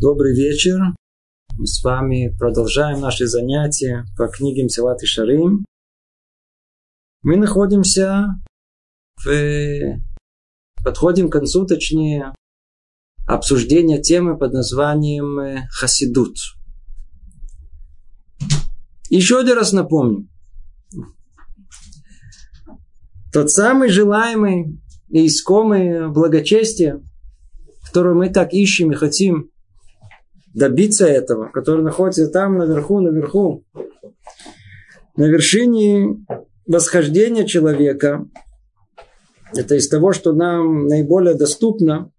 Добрый вечер. Мы с вами продолжаем наши занятия по книге Мсилат и Шарим. Мы находимся в... Подходим к концу, точнее, обсуждения темы под названием э, Хасидут. Еще один раз напомню. Тот самый желаемый и искомый благочестие, которое мы так ищем и хотим добиться этого, который находится там наверху, наверху, на вершине восхождения человека, это из того, что нам наиболее доступно,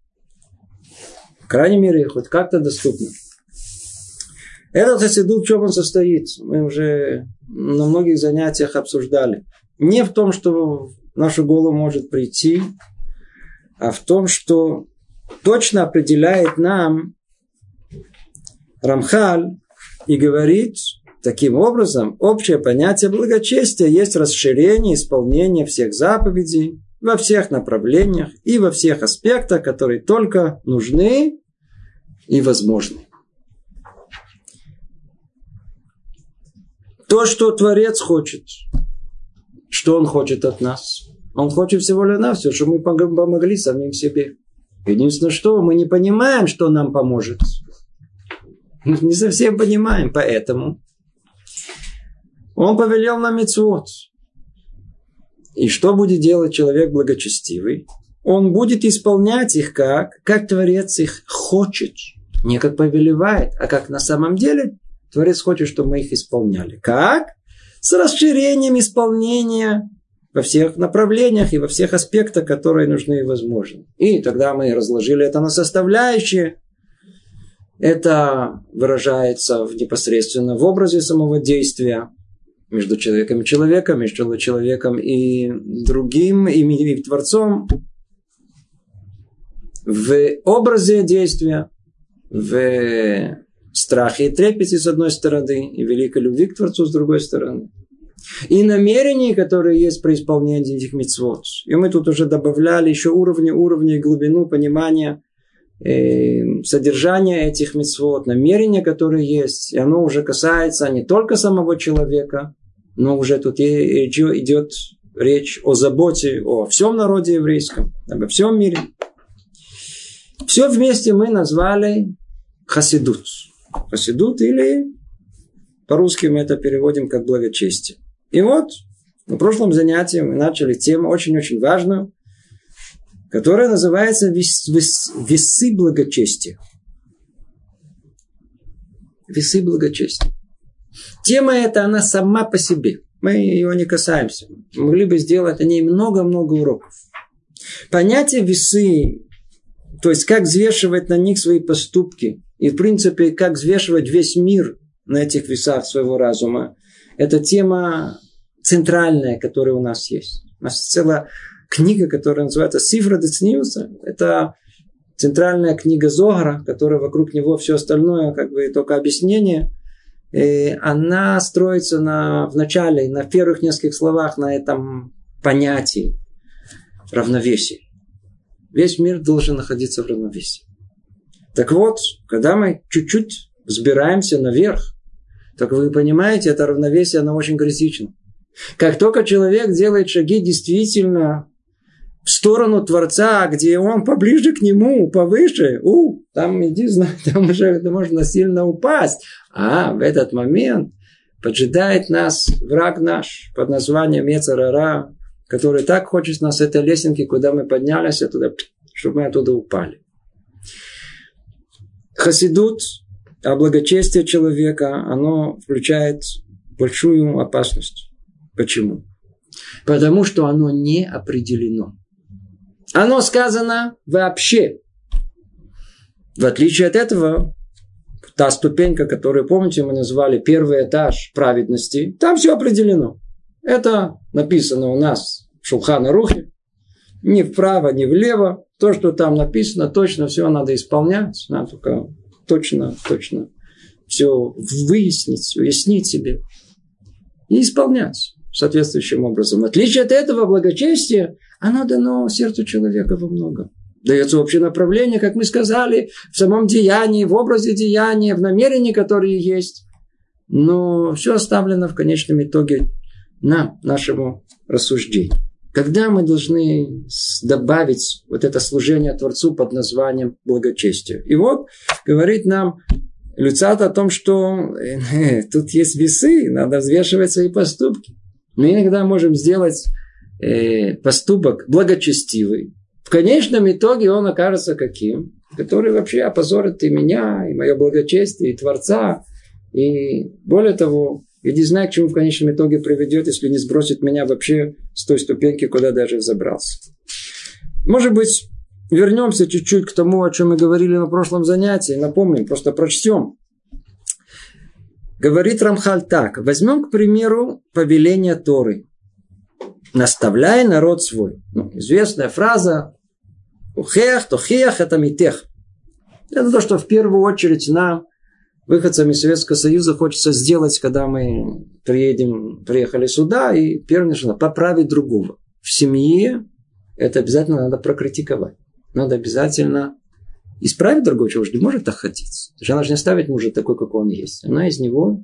в крайней мере, хоть как-то доступно. Этот хасидут, в чем он состоит, мы уже на многих занятиях обсуждали. Не в том, что в нашу голову может прийти, а в том, что точно определяет нам Рамхаль и говорит, таким образом, общее понятие благочестия есть расширение исполнения всех заповедей во всех направлениях и во всех аспектах, которые только нужны и возможны. То, что Творец хочет, что Он хочет от нас. Он хочет всего лишь навсего, чтобы мы помогли самим себе. Единственное, что мы не понимаем, что нам поможет. Не совсем понимаем, поэтому он повелел нам мецвод. И что будет делать человек благочестивый? Он будет исполнять их как? Как Творец их хочет. Не как повелевает, а как на самом деле Творец хочет, чтобы мы их исполняли. Как? С расширением исполнения во всех направлениях и во всех аспектах, которые нужны и возможны. И тогда мы разложили это на составляющие. Это выражается в, непосредственно в образе самого действия между человеком и человеком, между человеком и другим, и, и Творцом, в образе действия, в страхе и трепете с одной стороны, и великой любви к Творцу с другой стороны. И намерения, которые есть при исполнении этих митцвот. И мы тут уже добавляли еще уровни, уровни, глубину понимания содержание этих мецвод, намерения, которые есть, и оно уже касается не только самого человека, но уже тут идет речь о заботе о всем народе еврейском, обо всем мире. Все вместе мы назвали хасидут. Хасидут или по-русски мы это переводим как благочестие. И вот на прошлом занятии мы начали тему очень-очень важную, которая называется вес, вес, «Весы благочестия». Весы благочестия. Тема эта, она сама по себе. Мы ее не касаемся. Мы могли бы сделать о ней много-много уроков. Понятие весы, то есть как взвешивать на них свои поступки, и в принципе, как взвешивать весь мир на этих весах своего разума, это тема центральная, которая у нас есть. У нас целая книга, которая называется «Сифра Децниуса». Это центральная книга Зогара, которая вокруг него все остальное, как бы только объяснение. И она строится на, в начале, на первых нескольких словах на этом понятии равновесия. Весь мир должен находиться в равновесии. Так вот, когда мы чуть-чуть взбираемся наверх, так вы понимаете, это равновесие, оно очень критично. Как только человек делает шаги действительно в сторону Творца, где он поближе к нему, повыше, у, там иди, там уже можно сильно упасть. А в этот момент поджидает нас враг наш под названием Ецарара, который так хочет нас этой лесенки, куда мы поднялись, оттуда, чтобы мы оттуда упали. Хасидут, а благочестие человека, оно включает большую опасность. Почему? Потому что оно не определено. Оно сказано вообще. В отличие от этого, та ступенька, которую, помните, мы назвали первый этаж праведности, там все определено. Это написано у нас в Шулхана Рухе. Ни вправо, ни влево. То, что там написано, точно все надо исполнять. Надо только точно, точно все выяснить, уяснить себе и исполнять соответствующим образом. В отличие от этого благочестия, оно дано сердцу человека во многом. Дается общее направление, как мы сказали, в самом деянии, в образе деяния, в намерении, которые есть. Но все оставлено в конечном итоге нам, нашему рассуждению. Когда мы должны добавить вот это служение Творцу под названием благочестие? И вот говорит нам Люцат о том, что э, тут есть весы, надо взвешивать свои поступки. Мы иногда можем сделать э, поступок благочестивый. В конечном итоге он окажется каким? Который вообще опозорит и меня, и мое благочестие, и Творца. И более того, я не знаю, к чему в конечном итоге приведет, если не сбросит меня вообще с той ступеньки, куда даже забрался. Может быть, вернемся чуть-чуть к тому, о чем мы говорили на прошлом занятии. Напомним, просто прочтем. Говорит Рамхаль так. Возьмем, к примеру, повеление Торы. Наставляй народ свой. Ну, известная фраза. Ухех, тохех, это митех. Это то, что в первую очередь нам, выходцам из Советского Союза, хочется сделать, когда мы приедем, приехали сюда, и первое, что поправить другого. В семье это обязательно надо прокритиковать надо обязательно исправить другого человека. Не может так хотеть. Жена же не ставит мужа такой, какой он есть. Она из него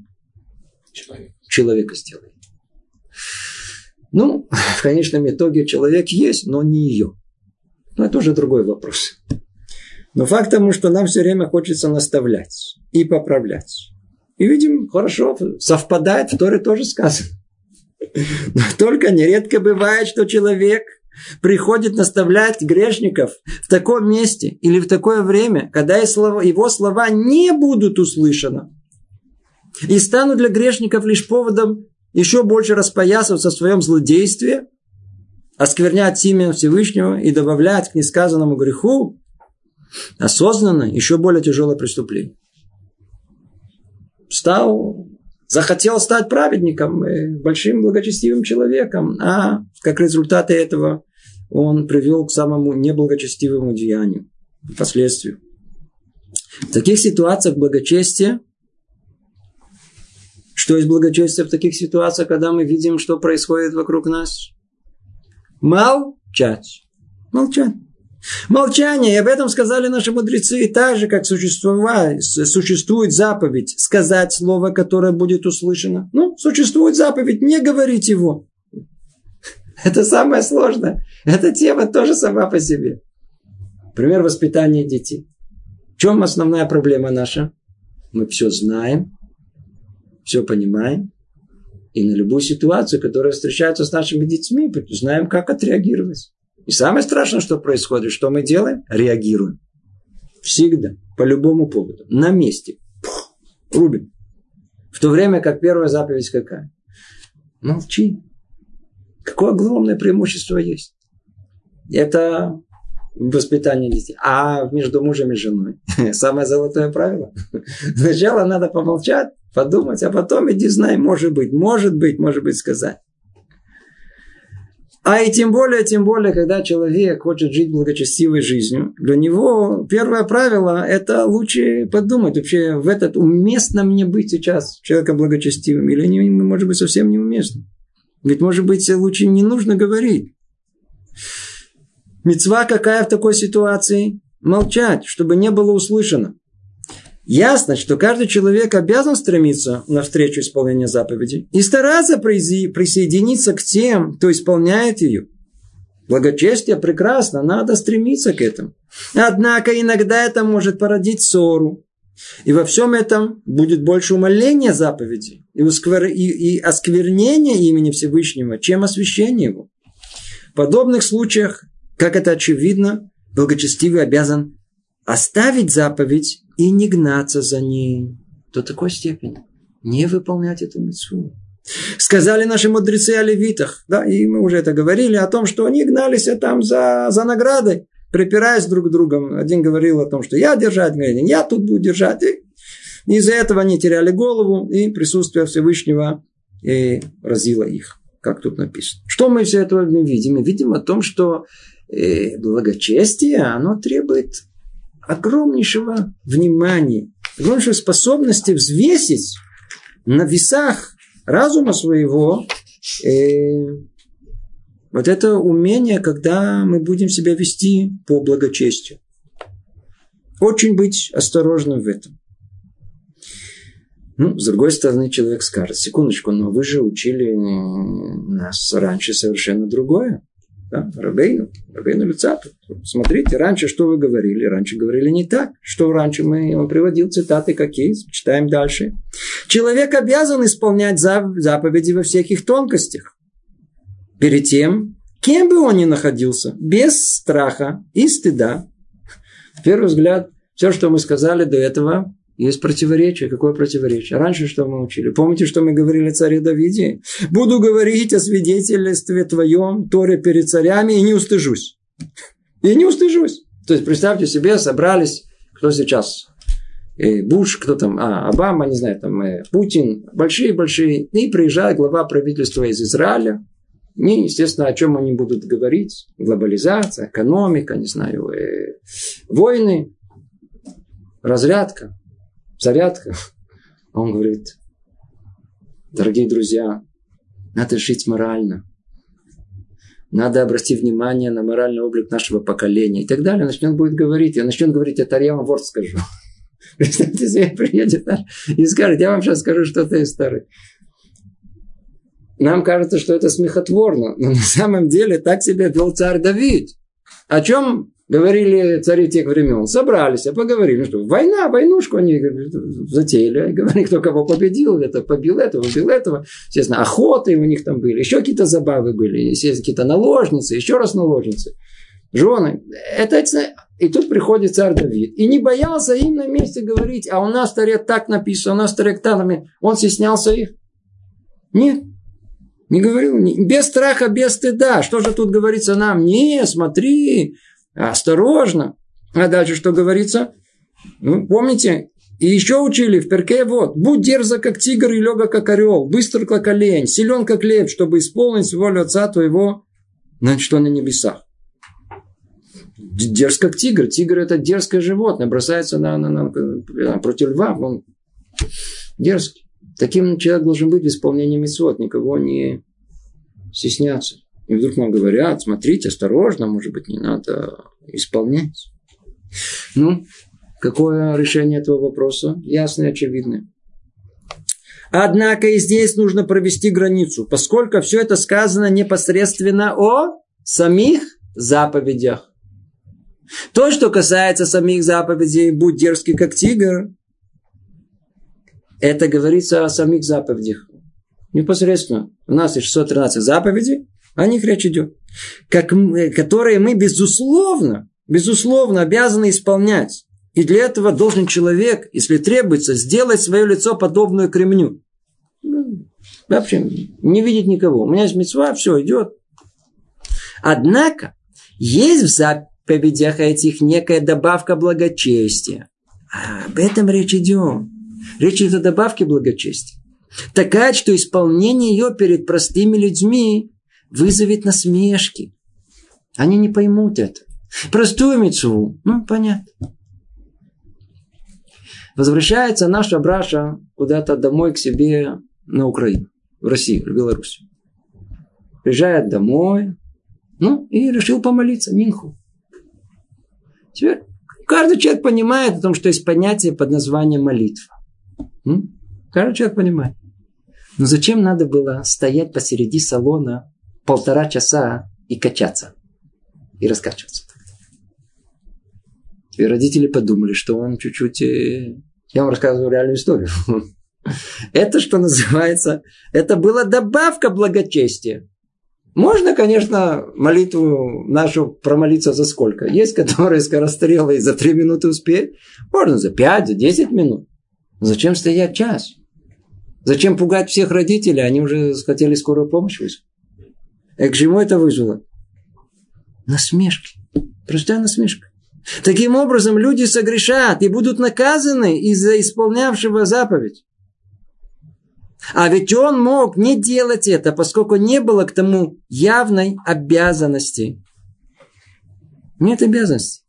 человек. человека сделает. Ну, в конечном итоге человек есть, но не ее. Но это уже другой вопрос. Но факт тому, что нам все время хочется наставлять и поправлять. И видим, хорошо, совпадает, в Торе тоже сказано. Но только нередко бывает, что человек – приходит наставлять грешников в таком месте или в такое время, когда его слова не будут услышаны. И станут для грешников лишь поводом еще больше распоясываться в своем злодействе, осквернять имя Всевышнего и добавлять к несказанному греху осознанно еще более тяжелое преступление. Стал, захотел стать праведником, э, большим благочестивым человеком, а как результат этого он привел к самому неблагочестивому деянию, последствию. В таких ситуациях благочестие, что есть благочестие в таких ситуациях, когда мы видим, что происходит вокруг нас? Молчать. Молчать. Молчание, и об этом сказали наши мудрецы, так же, как существует заповедь сказать слово, которое будет услышано. Ну, существует заповедь, не говорить его. Это самое сложное. Эта тема тоже сама по себе. Пример воспитания детей. В чем основная проблема наша? Мы все знаем, все понимаем, и на любую ситуацию, которая встречается с нашими детьми, знаем, как отреагировать. И самое страшное, что происходит, что мы делаем? Реагируем. Всегда, по любому поводу, на месте. Пух, рубим. В то время как первая заповедь какая? Молчи. Какое огромное преимущество есть. Это воспитание детей. А между мужем и женой самое золотое правило. Сначала надо помолчать, подумать, а потом иди знай, может быть, может быть, может быть сказать. А и тем более, тем более, когда человек хочет жить благочестивой жизнью, для него первое правило – это лучше подумать, вообще в этот уместно мне быть сейчас человеком благочестивым или не, может быть совсем неуместно. Ведь, может быть, лучше не нужно говорить. Мецва какая в такой ситуации? Молчать, чтобы не было услышано. Ясно, что каждый человек обязан стремиться навстречу исполнения заповеди и стараться присоединиться к тем, кто исполняет ее. Благочестие прекрасно, надо стремиться к этому. Однако иногда это может породить ссору, и во всем этом будет больше умоления заповеди и, усквер... и, и осквернения имени Всевышнего, чем освящение его. В подобных случаях, как это очевидно, благочестивый обязан оставить заповедь и не гнаться за ней до такой степени. Не выполнять эту митцву. Сказали наши мудрецы о левитах, да, и мы уже это говорили, о том, что они гнались там за, за наградой припираясь друг к другу. Один говорил о том, что я держать, говорит, я тут буду держать. И из-за этого они теряли голову, и присутствие Всевышнего и разило их, как тут написано. Что мы все это видим? Мы видим о том, что э, благочестие, оно требует огромнейшего внимания, огромнейшей способности взвесить на весах разума своего э, Вот это умение, когда мы будем себя вести по благочестию. Очень быть осторожным в этом. Ну, с другой стороны, человек скажет, секундочку, но вы же учили нас раньше совершенно другое. Да? Рабейну, Рабейну Люцату. Смотрите, раньше что вы говорили? Раньше говорили не так. Что раньше мы, он приводил цитаты какие? Читаем дальше. Человек обязан исполнять заповеди во всех их тонкостях. Перед тем, кем бы он ни находился, без страха и стыда. В первый взгляд, все, что мы сказали до этого, есть противоречие. Какое противоречие? Раньше что мы учили? Помните, что мы говорили о царе Давиде? Буду говорить о свидетельстве твоем, Торе перед царями, и не устыжусь. И не устыжусь. То есть, представьте себе, собрались, кто сейчас? Э, Буш, кто там, а, Обама, не знаю, там, э, Путин, большие-большие. И приезжает глава правительства из Израиля. И, естественно, о чем они будут говорить? Глобализация, экономика, не знаю, э, войны, разрядка зарядка. Он говорит, дорогие друзья, надо жить морально. Надо обратить внимание на моральный облик нашего поколения и так далее. Начнет будет говорить. Я начнет говорить, это я вам ворд скажу. Представьте себе, приедет и скажет, я вам сейчас скажу что-то из старых. Нам кажется, что это смехотворно, но на самом деле так себя вел царь Давид. О чем говорили цари тех времен, собрались, а поговорили, что, война, войнушку они затеяли, говорили, кто кого победил, это побил этого, побил этого, естественно, охоты у них там были, еще какие-то забавы были, естественно, какие-то наложницы, еще раз наложницы, жены. Это, и тут приходит царь Давид. И не боялся им на месте говорить, а у нас таре так написано, у нас таре так, он стеснялся их. Нет, не говорил, без страха, без стыда. Что же тут говорится нам? Не, смотри, Осторожно. А дальше что говорится? Ну, помните, и еще учили в перке вот. Будь дерзок, как тигр, и лега, как орел. Быстр, как олень. Силен, как лев, чтобы исполнить волю отца твоего, значит, что на небесах. Дерзк, как тигр. Тигр – это дерзкое животное. Бросается на, на, на, против льва. Он дерзкий. Таким человек должен быть в исполнении митцвот. Никого не стесняться. И вдруг нам говорят, смотрите, осторожно, может быть, не надо исполнять. Ну, какое решение этого вопроса? Ясное и очевидное. Однако и здесь нужно провести границу, поскольку все это сказано непосредственно о самих заповедях. То, что касается самих заповедей, будь дерзкий, как тигр, это говорится о самих заповедях. Непосредственно. У нас есть 613 заповедей, о них речь идет. Как, которые мы, безусловно, безусловно обязаны исполнять. И для этого должен человек, если требуется, сделать свое лицо подобное кремню. Ну, вообще, не видеть никого. У меня есть мецва, все, идет. Однако, есть в заповедях этих некая добавка благочестия. А об этом речь идет. Речь идет о добавке благочестия. Такая, что исполнение ее перед простыми людьми вызовет насмешки. Они не поймут это. Простую мецву, ну, понятно. Возвращается наша браша куда-то домой к себе на Украину, в Россию, в Беларусь. Приезжает домой, ну, и решил помолиться, Минху. Теперь каждый человек понимает о том, что есть понятие под названием молитва. М? Каждый человек понимает. Но зачем надо было стоять посреди салона полтора часа и качаться. И раскачиваться. И родители подумали, что он чуть-чуть... Э, я вам рассказываю реальную историю. Это, что называется, это была добавка благочестия. Можно, конечно, молитву нашу промолиться за сколько? Есть, которые скорострелы за три минуты успеют. Можно за пять, за десять минут. Зачем стоять час? Зачем пугать всех родителей? Они уже хотели скорую помощь вызвать. И к чему это вызвало? Насмешки. Простая насмешка. Таким образом, люди согрешат и будут наказаны из-за исполнявшего заповедь. А ведь он мог не делать это, поскольку не было к тому явной обязанности. Нет обязанности.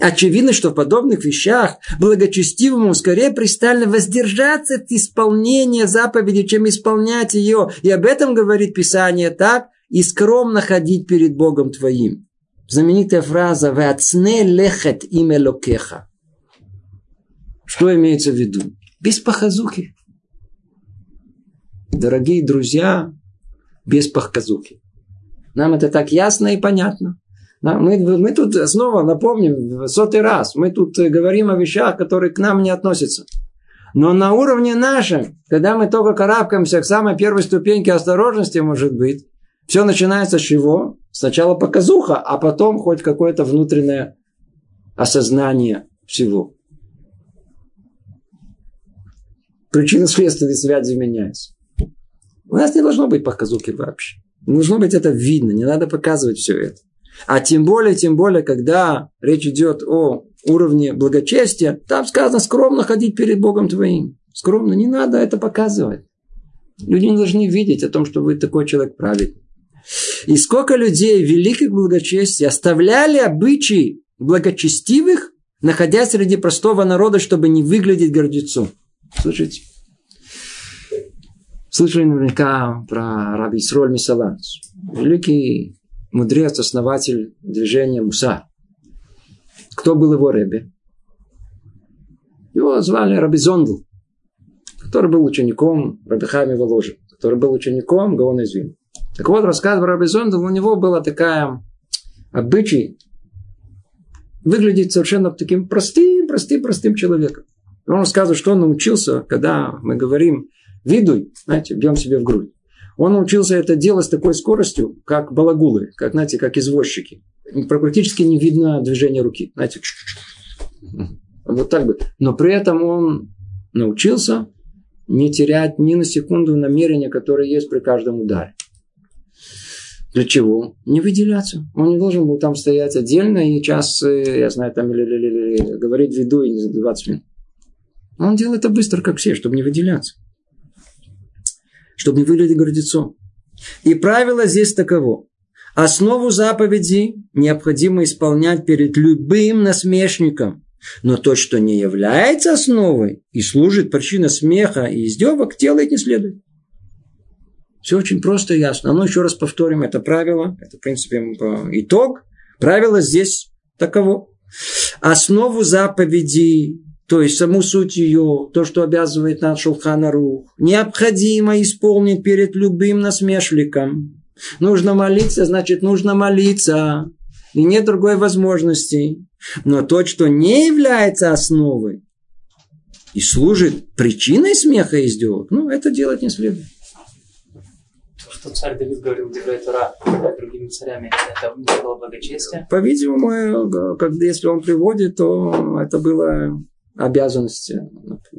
Очевидно, что в подобных вещах благочестивому скорее пристально воздержаться от исполнения заповеди, чем исполнять ее. И об этом говорит Писание так, и скромно ходить перед Богом твоим. Знаменитая фраза «Веацне лехет имя локеха». Что имеется в виду? Без похазухи. Дорогие друзья, без похазухи. Нам это так ясно и понятно. Мы, мы тут снова напомним в сотый раз, мы тут говорим о вещах, которые к нам не относятся. Но на уровне нашем, когда мы только карабкаемся к самой первой ступеньке осторожности, может быть, все начинается с чего? Сначала показуха, а потом хоть какое-то внутреннее осознание всего. Причинно-следственные связи меняются. У нас не должно быть показухи вообще. Должно быть это видно, не надо показывать все это. А тем более, тем более, когда речь идет о уровне благочестия, там сказано скромно ходить перед Богом твоим. Скромно, не надо это показывать. Люди не должны видеть о том, что вы такой человек праведный. И сколько людей великих благочестий оставляли обычаи благочестивых, находясь среди простого народа, чтобы не выглядеть гордецом. Слушайте, слышали наверняка про раби Исроль Мисаланс. Великий мудрец, основатель движения Муса. Кто был его рэбби? Его звали Раби Зондл, который был учеником Раби Хайми Воложи, который был учеником Гаона из Так вот, рассказывал Раби Зондл, у него была такая обычай выглядеть совершенно таким простым, простым, простым человеком. Он рассказывает, что он научился, когда мы говорим «видуй», знаете, бьем себе в грудь. Он научился это делать с такой скоростью, как балагулы, как, знаете, как извозчики. Практически не видно движения руки. Знаете, вот так бы. Но при этом он научился не терять ни на секунду намерения, которое есть при каждом ударе. Для чего? Не выделяться. Он не должен был там стоять отдельно и час, э, я знаю, там или, или, или говорить в виду и не за 20 минут. Он делает это быстро, как все, чтобы не выделяться чтобы не выглядеть гордецом. И правило здесь таково. Основу заповеди необходимо исполнять перед любым насмешником. Но то, что не является основой и служит причиной смеха и издевок, делать не следует. Все очень просто и ясно. Но еще раз повторим это правило. Это, в принципе, итог. Правило здесь таково. Основу заповеди то есть саму суть ее, то, что обязывает нас Шулханарух, необходимо исполнить перед любым насмешником. Нужно молиться, значит, нужно молиться. И нет другой возможности. Но то, что не является основой и служит причиной смеха и издевок, ну, это делать не следует. То, что царь Давид говорил Деврей Тура другими царями, это не было благочестие? По-видимому, когда, если он приводит, то это было обязанности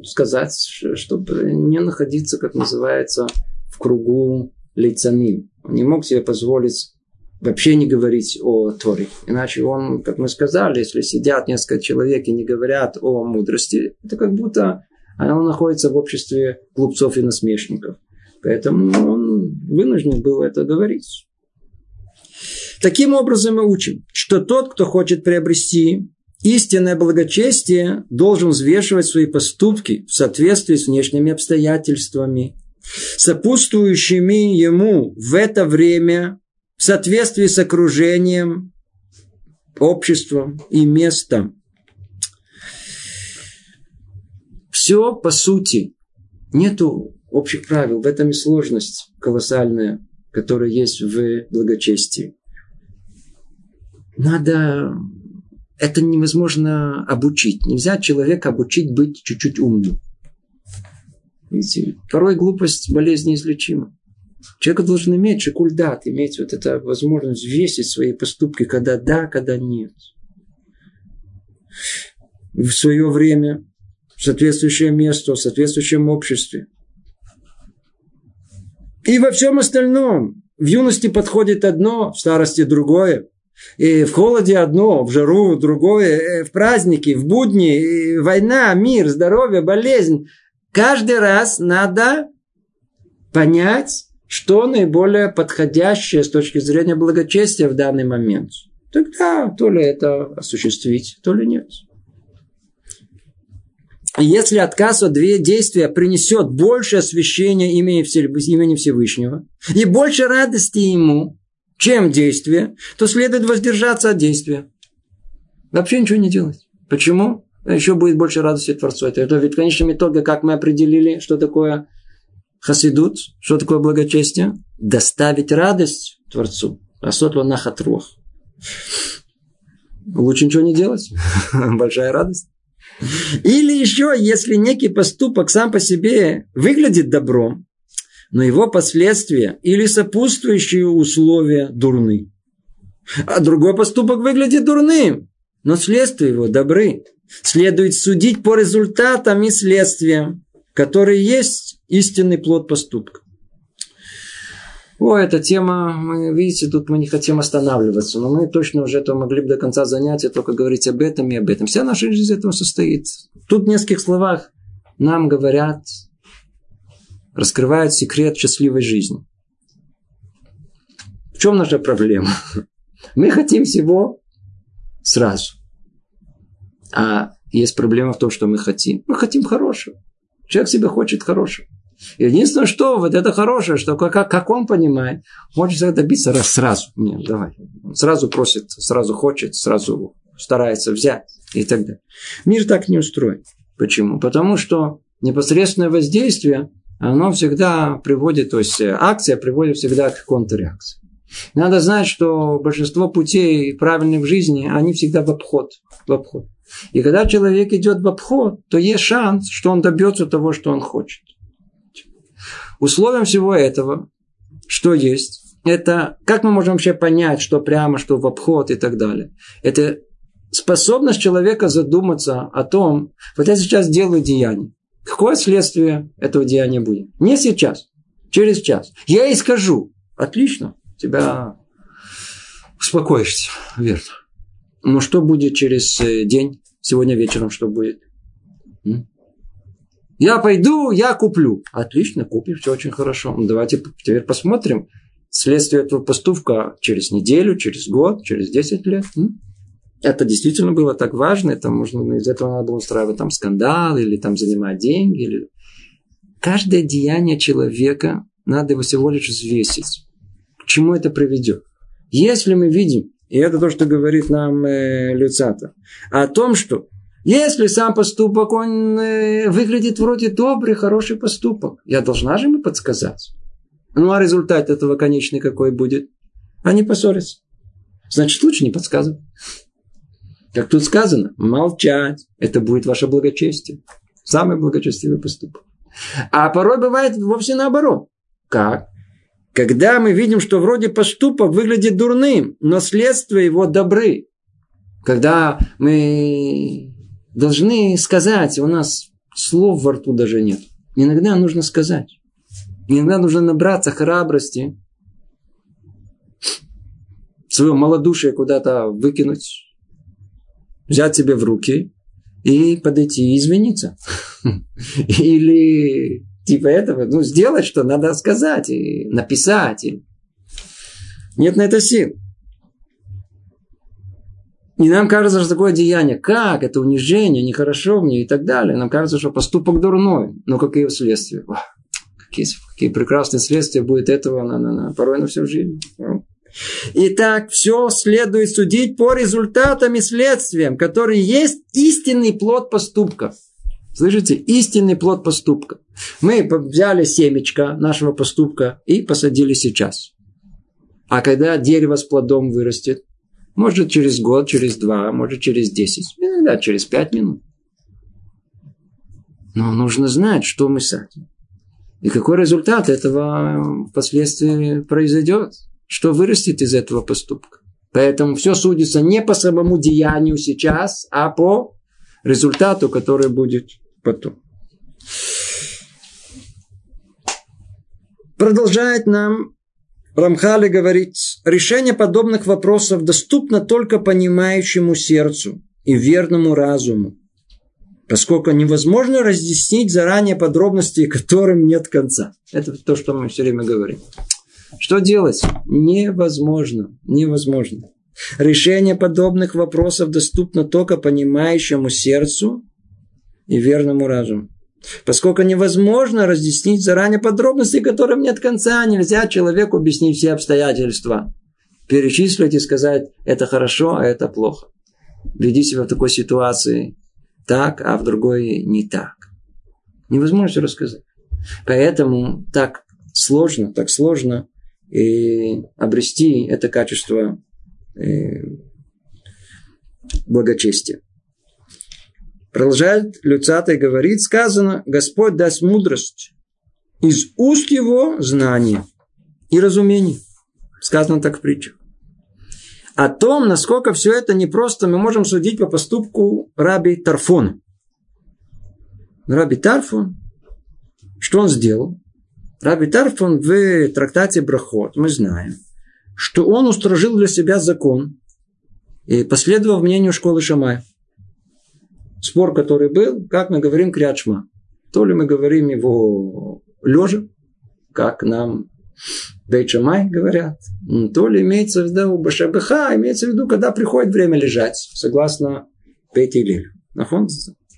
сказать, чтобы не находиться, как называется, в кругу лицаним. Он не мог себе позволить вообще не говорить о Торе. Иначе он, как мы сказали, если сидят несколько человек и не говорят о мудрости, это как будто он находится в обществе глупцов и насмешников. Поэтому он вынужден был это говорить. Таким образом мы учим, что тот, кто хочет приобрести Истинное благочестие должен взвешивать свои поступки в соответствии с внешними обстоятельствами, сопутствующими ему в это время в соответствии с окружением, обществом и местом. Все по сути. Нету общих правил. В этом и сложность колоссальная, которая есть в благочестии. Надо это невозможно обучить. Нельзя человека обучить быть чуть-чуть умным. Видите, порой глупость болезнь неизлечима. Человек должен иметь шикульдат, иметь вот эту возможность взвесить свои поступки, когда да, когда нет. В свое время, в соответствующее место, в соответствующем обществе. И во всем остальном. В юности подходит одно, в старости другое. И в холоде одно, в жару другое, э, в праздники, в будни, война, мир, здоровье, болезнь. Каждый раз надо понять, что наиболее подходящее с точки зрения благочестия в данный момент. Тогда то ли это осуществить, то ли нет. Если отказ от действия принесет больше освящения имени Всевышнего и больше радости ему, чем действие, то следует воздержаться от действия. Вообще ничего не делать. Почему? Еще будет больше радости Творцу. Это, это ведь в конечном итоге, как мы определили, что такое хасидут, что такое благочестие? Доставить радость Творцу. Асотло нахатрух. Лучше ничего не делать. Большая радость. Или еще, если некий поступок сам по себе выглядит добром, но его последствия или сопутствующие условия дурны. А другой поступок выглядит дурным, но следствия его добры. Следует судить по результатам и следствиям, которые есть истинный плод поступка. О, эта тема, мы, видите, тут мы не хотим останавливаться, но мы точно уже это могли бы до конца занятия только говорить об этом и об этом. Вся наша жизнь из этого состоит. Тут в нескольких словах нам говорят, раскрывают секрет счастливой жизни. В чем наша проблема? Мы хотим всего сразу. А есть проблема в том, что мы хотим. Мы хотим хорошего. Человек себе хочет хорошего. Единственное, что вот это хорошее, что как, как он понимает, хочется добиться раз сразу. Нет, давай. Сразу просит, сразу хочет, сразу старается взять и так далее. Мир так не устроен. Почему? Потому что непосредственное воздействие, оно всегда приводит, то есть акция приводит всегда к контрреакции. Надо знать, что большинство путей правильных в жизни, они всегда в обход. В обход. И когда человек идет в обход, то есть шанс, что он добьется того, что он хочет. Условием всего этого, что есть, это как мы можем вообще понять, что прямо, что в обход и так далее. Это способность человека задуматься о том, вот я сейчас делаю деяние. Какое следствие этого деяния будет? Не сейчас, через час. Я и скажу. Отлично, тебя успокоишься, верно. Но что будет через э, день? Сегодня вечером что будет? Я пойду, я куплю. Отлично, купишь, все очень хорошо. Ну, давайте теперь посмотрим следствие этого поступка через неделю, через год, через 10 лет. Это действительно было так важно, это можно, из этого надо устраивать там скандал или там занимать деньги. Или... Каждое деяние человека надо его всего лишь взвесить. К чему это приведет? Если мы видим, и это то, что говорит нам э, Люцата, о том, что если сам поступок, он э, выглядит вроде добрый, хороший поступок, я должна же ему подсказать. Ну, а результат этого конечный какой будет? Они поссорятся. Значит, лучше не подсказывать. Как тут сказано, молчать. Это будет ваше благочестие. Самый благочестивый поступок. А порой бывает вовсе наоборот. Как? Когда мы видим, что вроде поступок выглядит дурным, но следствия его добры. Когда мы должны сказать, у нас слов во рту даже нет. Иногда нужно сказать. Иногда нужно набраться храбрости, свое малодушие куда-то выкинуть, взять себе в руки и подойти и извиниться. Или типа этого, ну, сделать, что надо сказать, и написать. И... Нет на это сил. И нам кажется, что такое деяние, как это унижение, нехорошо мне и так далее. Нам кажется, что поступок дурной. Но какие следствия? Какие, какие прекрасные следствия будет этого на, на, на, порой на всю жизнь. Итак, все следует судить по результатам и следствиям, которые есть истинный плод поступка. Слышите? Истинный плод поступка. Мы взяли семечко нашего поступка и посадили сейчас. А когда дерево с плодом вырастет, может, через год, через два, может, через десять, иногда через пять минут. Но нужно знать, что мы садим. И какой результат этого впоследствии произойдет. Что вырастет из этого поступка. Поэтому все судится не по самому деянию сейчас, а по результату, который будет потом. Продолжает нам Рамхали говорит, решение подобных вопросов доступно только понимающему сердцу и верному разуму, поскольку невозможно разъяснить заранее подробности, которым нет конца. Это то, что мы все время говорим. Что делать? Невозможно. Невозможно. Решение подобных вопросов доступно только понимающему сердцу и верному разуму. Поскольку невозможно разъяснить заранее подробности, которым нет конца, нельзя человеку объяснить все обстоятельства. перечислить и сказать, это хорошо, а это плохо. Веди себя в такой ситуации так, а в другой не так. Невозможно все рассказать. Поэтому так сложно, так сложно и обрести это качество э, благочестия. Продолжает Люцатый говорит, сказано, Господь даст мудрость из уст его знания и разумения. Сказано так в притчах. О том, насколько все это непросто, мы можем судить по поступку раби Тарфона. Раби Тарфон, что он сделал? Раби Тарфон в трактате Брахот, мы знаем, что он устражил для себя закон и последовал мнению школы Шамая. Спор, который был, как мы говорим крячма. То ли мы говорим его лежа, как нам Бейчамай говорят, то ли имеется в виду Башабыха, имеется в виду, когда приходит время лежать, согласно Бейти Илель.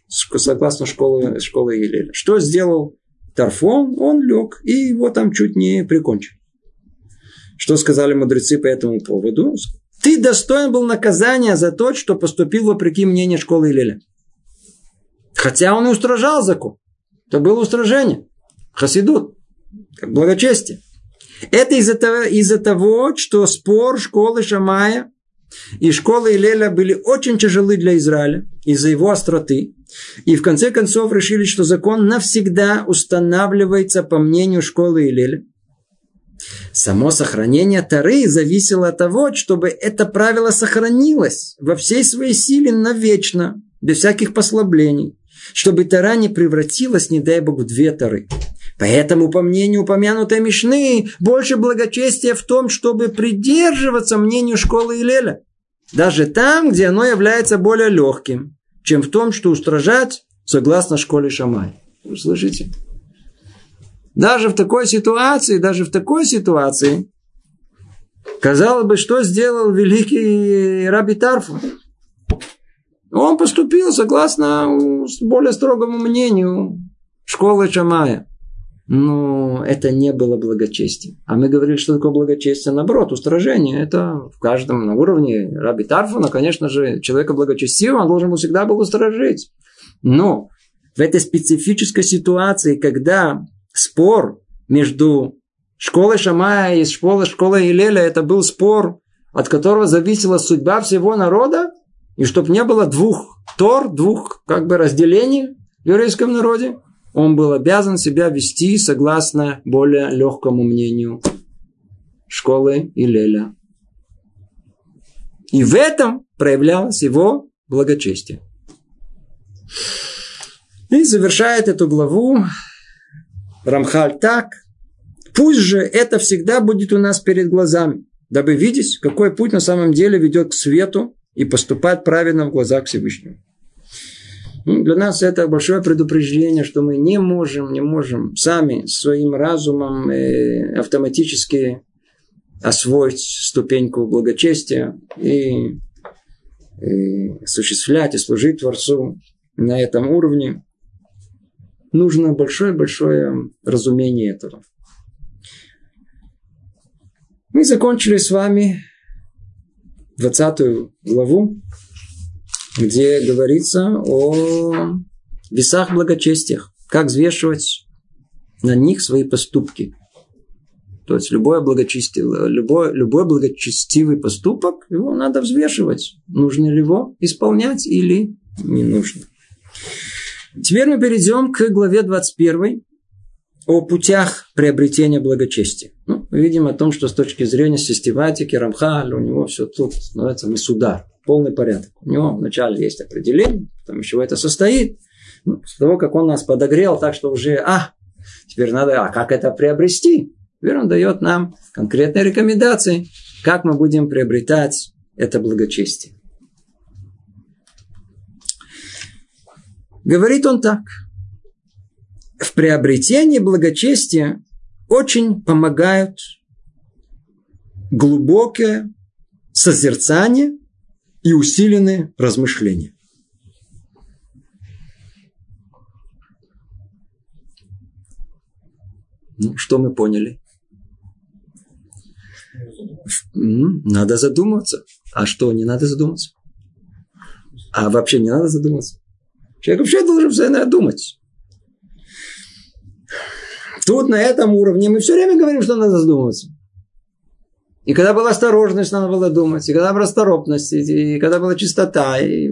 Согласно школе, школы Илеля. Что сделал Тарфон? Он лег, и его там чуть не прикончили. Что сказали мудрецы по этому поводу? Ты достоин был наказания за то, что поступил вопреки мнению школы Илеля. Хотя он и устражал закон. Это было устражение. Хасидут. Как благочестие. Это из-за того, из того, что спор школы Шамая и школы Илеля были очень тяжелы для Израиля из-за его остроты. И в конце концов решили, что закон навсегда устанавливается по мнению школы Илеля. Само сохранение Тары зависело от того, чтобы это правило сохранилось во всей своей силе навечно, без всяких послаблений, чтобы Тара не превратилась, не дай Бог, в две Тары. Поэтому, по мнению упомянутой Мишны, больше благочестия в том, чтобы придерживаться мнению школы Илеля. Даже там, где оно является более легким, чем в том, что устражать согласно школе Шамай. Вы слышите? Даже в такой ситуации, даже в такой ситуации, казалось бы, что сделал великий Раби Тарфу? Он поступил согласно более строгому мнению школы Шамая. Но это не было благочестием. А мы говорили, что такое благочестие. Наоборот, устражение. Это в каждом на уровне Раби Тарфана, конечно же, человека благочестивого, он должен был всегда был устражить. Но в этой специфической ситуации, когда спор между школой Шамая и школой, школой Илеля, это был спор, от которого зависела судьба всего народа, и чтобы не было двух тор, двух как бы разделений в еврейском народе, он был обязан себя вести согласно более легкому мнению школы Илеля. И в этом проявлялось его благочестие. И завершает эту главу Рамхаль так. Пусть же это всегда будет у нас перед глазами, дабы видеть, какой путь на самом деле ведет к свету и поступать правильно в глазах Всевышнего. Ну, для нас это большое предупреждение, что мы не можем, не можем сами своим разумом э, автоматически освоить ступеньку благочестия и, и осуществлять и служить Творцу на этом уровне. Нужно большое-большое разумение этого. Мы закончили с вами 20 главу где говорится о весах благочестиях, как взвешивать на них свои поступки. То есть любое благочестивый, любой, любой благочестивый поступок, его надо взвешивать. Нужно ли его исполнять или не нужно. Теперь мы перейдем к главе 21 о путях приобретения благочестия. Ну, мы видим о том, что с точки зрения систематики Рамхаль, у него все тут называется Масудар полный порядок. У него вначале есть определение, потом из чего это состоит. Ну, после того, как он нас подогрел так, что уже, а, теперь надо, а как это приобрести? Теперь он дает нам конкретные рекомендации, как мы будем приобретать это благочестие. Говорит он так. В приобретении благочестия очень помогают глубокое созерцание и усиленные размышления. Ну, что мы поняли? Надо задуматься. А что, не надо задуматься? А вообще не надо задуматься. Человек вообще должен постоянно думать. Тут на этом уровне мы все время говорим, что надо задумываться. И когда была осторожность, надо было думать. И когда была расторопность, и когда была чистота. И...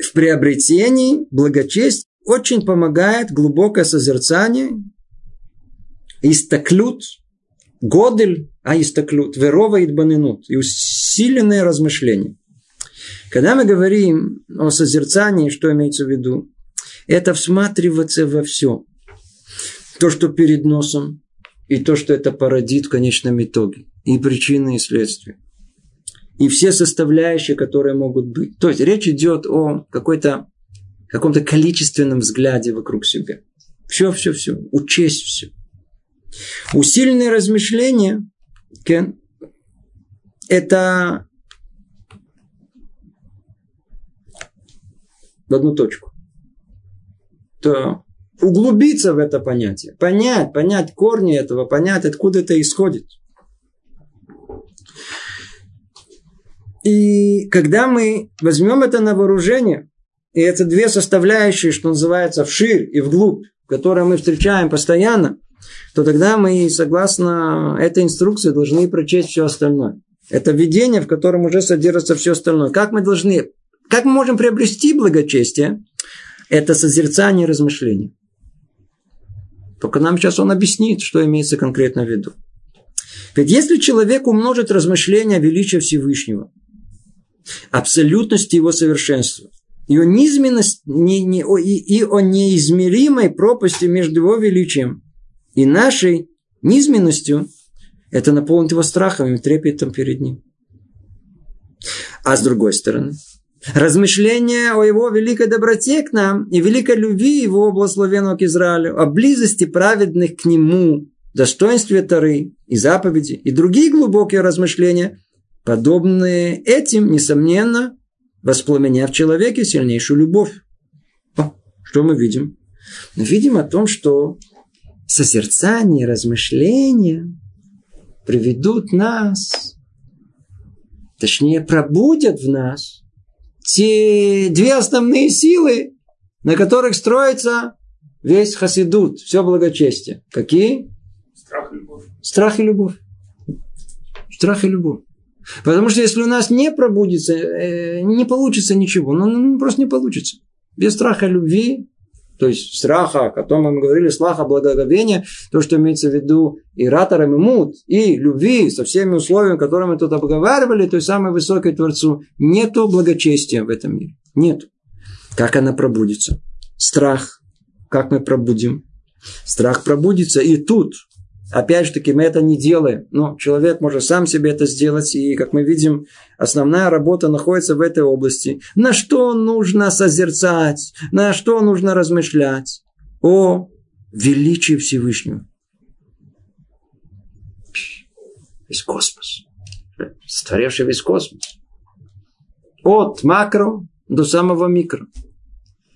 В приобретении благочестия очень помогает глубокое созерцание, истаклют, годель, а истаклют, верова идбанинут, и усиленное размышление. Когда мы говорим о созерцании, что имеется в виду? Это всматриваться во все. То, что перед носом, и то, что это породит в конечном итоге. И причины, и следствия. И все составляющие, которые могут быть. То есть речь идет о какой-то каком-то количественном взгляде вокруг себя. Все, все, все. Учесть все. Усиленное размышление – это в одну точку. То углубиться в это понятие, понять, понять корни этого, понять, откуда это исходит. И когда мы возьмем это на вооружение, и это две составляющие, что называется, вширь и вглубь, которые мы встречаем постоянно, то тогда мы, согласно этой инструкции, должны прочесть все остальное. Это видение, в котором уже содержится все остальное. Как мы должны, как мы можем приобрести благочестие? Это созерцание и. Только нам сейчас он объяснит, что имеется конкретно в виду. Ведь если человек умножит размышления о величии Всевышнего, абсолютности его совершенства, и о, низменность, не, не, о, и, и о неизмеримой пропасти между его величием и нашей низменностью, это наполнит его страхом и трепетом перед ним. А с другой стороны, размышления о его великой доброте к нам и великой любви его благословенного к Израилю, о близости праведных к нему, достоинстве Тары и заповеди, и другие глубокие размышления, подобные этим, несомненно, воспламеняв в человеке сильнейшую любовь. О, что мы видим? Мы видим о том, что созерцание, размышления приведут нас, точнее, пробудят в нас те две основные силы, на которых строится весь хасидут, все благочестие. Какие? Страх и любовь. Страх и любовь. Страх и любовь. Потому что если у нас не пробудится, э, не получится ничего. Ну, ну, просто не получится. Без страха любви, то есть страха, о котором мы говорили, страха благоговения, то, что имеется в виду и ратор, и мут, и любви со всеми условиями, которые мы тут обговаривали, той самой высокой Творцу, нету благочестия в этом мире. Нет. Как она пробудится? Страх. Как мы пробудим? Страх пробудится и тут, Опять же таки, мы это не делаем. Но человек может сам себе это сделать. И, как мы видим, основная работа находится в этой области. На что нужно созерцать? На что нужно размышлять? О величии Всевышнего. Весь космос. Створивший весь космос. От макро до самого микро.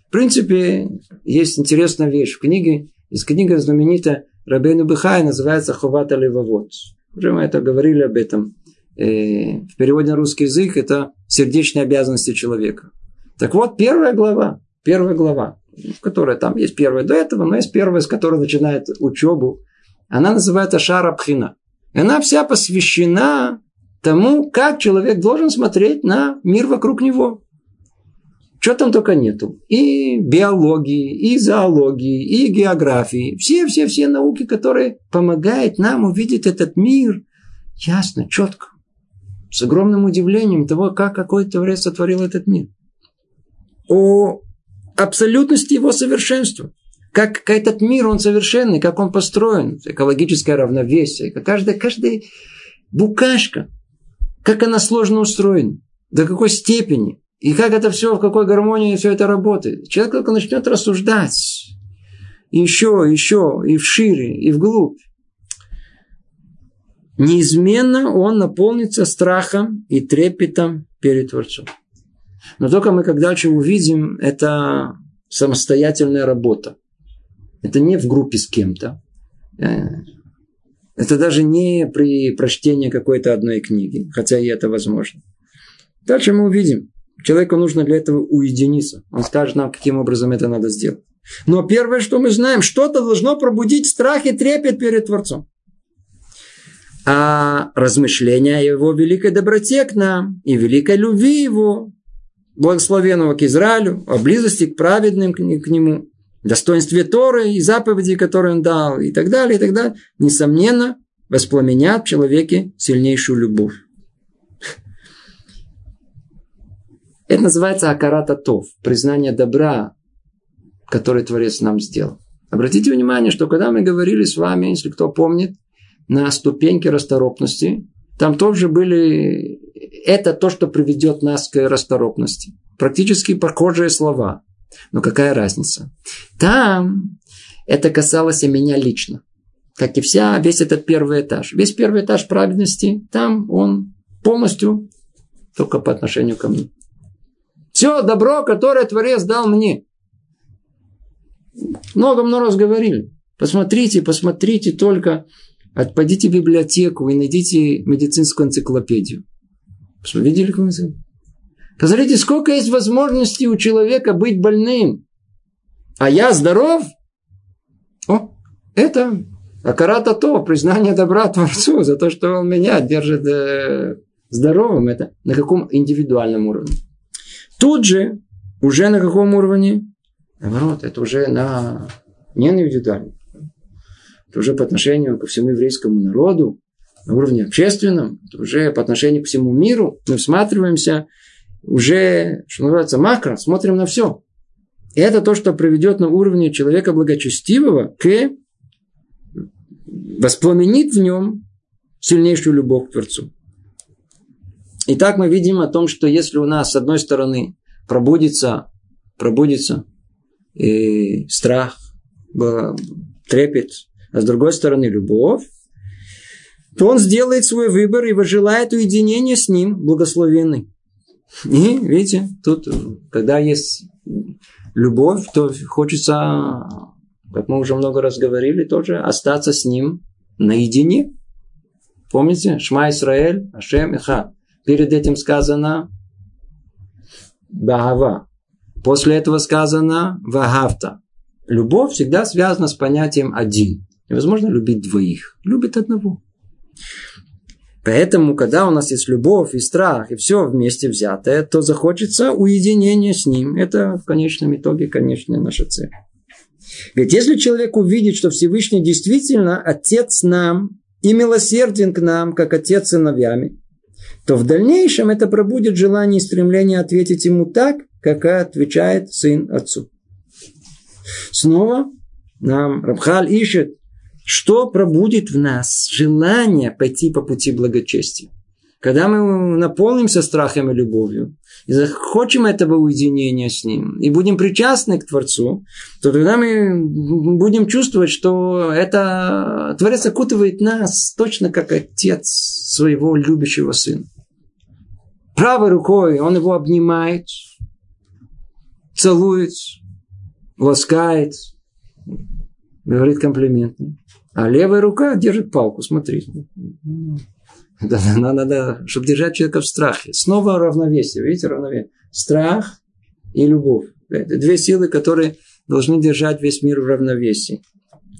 В принципе, есть интересная вещь. В книге, из книги знаменитая Рабейну Бехай называется Хувата Левовод. Уже мы это говорили об этом. Э, в переводе на русский язык это сердечные обязанности человека. Так вот, первая глава, первая глава, которая там есть первая до этого, но есть первая, с которой начинает учебу, она называется Шара Пхина. И она вся посвящена тому, как человек должен смотреть на мир вокруг него. Что там только нету. И биологии, и зоологии, и географии. Все-все-все науки, которые помогают нам увидеть этот мир ясно, четко. С огромным удивлением того, как какой Творец сотворил этот мир. О абсолютности его совершенства. Как, как этот мир, он совершенный, как он построен. Экологическое равновесие. Каждая, каждая букашка. Как она сложно устроена. До какой степени. И как это все, в какой гармонии все это работает. Человек только начнет рассуждать. Еще, еще, и вшире, и вглубь. Неизменно он наполнится страхом и трепетом перед Творцом. Но только мы как дальше увидим, это самостоятельная работа. Это не в группе с кем-то. Э, Это даже не при прочтении какой-то одной книги, хотя и это возможно. Дальше мы увидим. Человеку нужно для этого уединиться. Он скажет нам, каким образом это надо сделать. Но первое, что мы знаем, что-то должно пробудить страх и трепет перед Творцом. А размышления о его великой доброте к нам и великой любви его, благословенного к Израилю, о близости к праведным к нему, достоинстве Торы и заповедей, которые он дал, и так далее, и так далее, несомненно, воспламенят в человеке сильнейшую любовь. Это называется акарата тов, признание добра, который Творец нам сделал. Обратите внимание, что когда мы говорили с вами, если кто помнит, на ступеньке расторопности, там тоже были... Это то, что приведет нас к расторопности. Практически похожие слова. Но какая разница? Там это касалось и меня лично. Как и вся, весь этот первый этаж. Весь первый этаж праведности, там он полностью только по отношению ко мне. Все добро, которое Творец дал мне. Много-много раз говорили. Посмотрите, посмотрите только. Отпадите в библиотеку и найдите медицинскую энциклопедию. Видели какую Посмотрите, сколько есть возможностей у человека быть больным. А я здоров? О, это Акарата то, признание добра Творцу за то, что он меня держит э, здоровым. Это на каком индивидуальном уровне. Тут же, уже на каком уровне? Наоборот, это уже на не на индивидуальном. Это уже по отношению ко всему еврейскому народу, на уровне общественном, это уже по отношению к всему миру. Мы всматриваемся уже, что называется, макро, смотрим на все. И это то, что приведет на уровне человека благочестивого к воспламенит в нем сильнейшую любовь к Творцу. Итак, мы видим о том, что если у нас с одной стороны пробудится, пробудится и страх, трепет, а с другой стороны любовь, то он сделает свой выбор и выжелает уединение с ним, благословенный. И, видите, тут, когда есть любовь, то хочется, как мы уже много раз говорили, тоже остаться с ним наедине. Помните? Шма Исраэль, Ашем Иха. Перед этим сказано Багава. После этого сказано Вагавта. Любовь всегда связана с понятием один. Невозможно любить двоих. Любит одного. Поэтому, когда у нас есть любовь и страх, и все вместе взятое, то захочется уединение с ним. Это в конечном итоге конечная наша цель. Ведь если человек увидит, что Всевышний действительно Отец нам и милосерден к нам, как Отец сыновьями, то в дальнейшем это пробудет желание и стремление ответить ему так, как отвечает сын отцу. Снова нам Рабхаль ищет, что пробудит в нас желание пойти по пути благочестия. Когда мы наполнимся страхом и любовью, и захочем этого уединения с Ним, и будем причастны к Творцу, то тогда мы будем чувствовать, что это Творец окутывает нас точно как Отец своего любящего Сына. Правой рукой Он его обнимает, целует, ласкает, говорит комплименты. А левая рука держит палку, смотри. Надо, надо, чтобы держать человека в страхе. Снова равновесие. Видите, равновесие. Страх и любовь. Это две силы, которые должны держать весь мир в равновесии.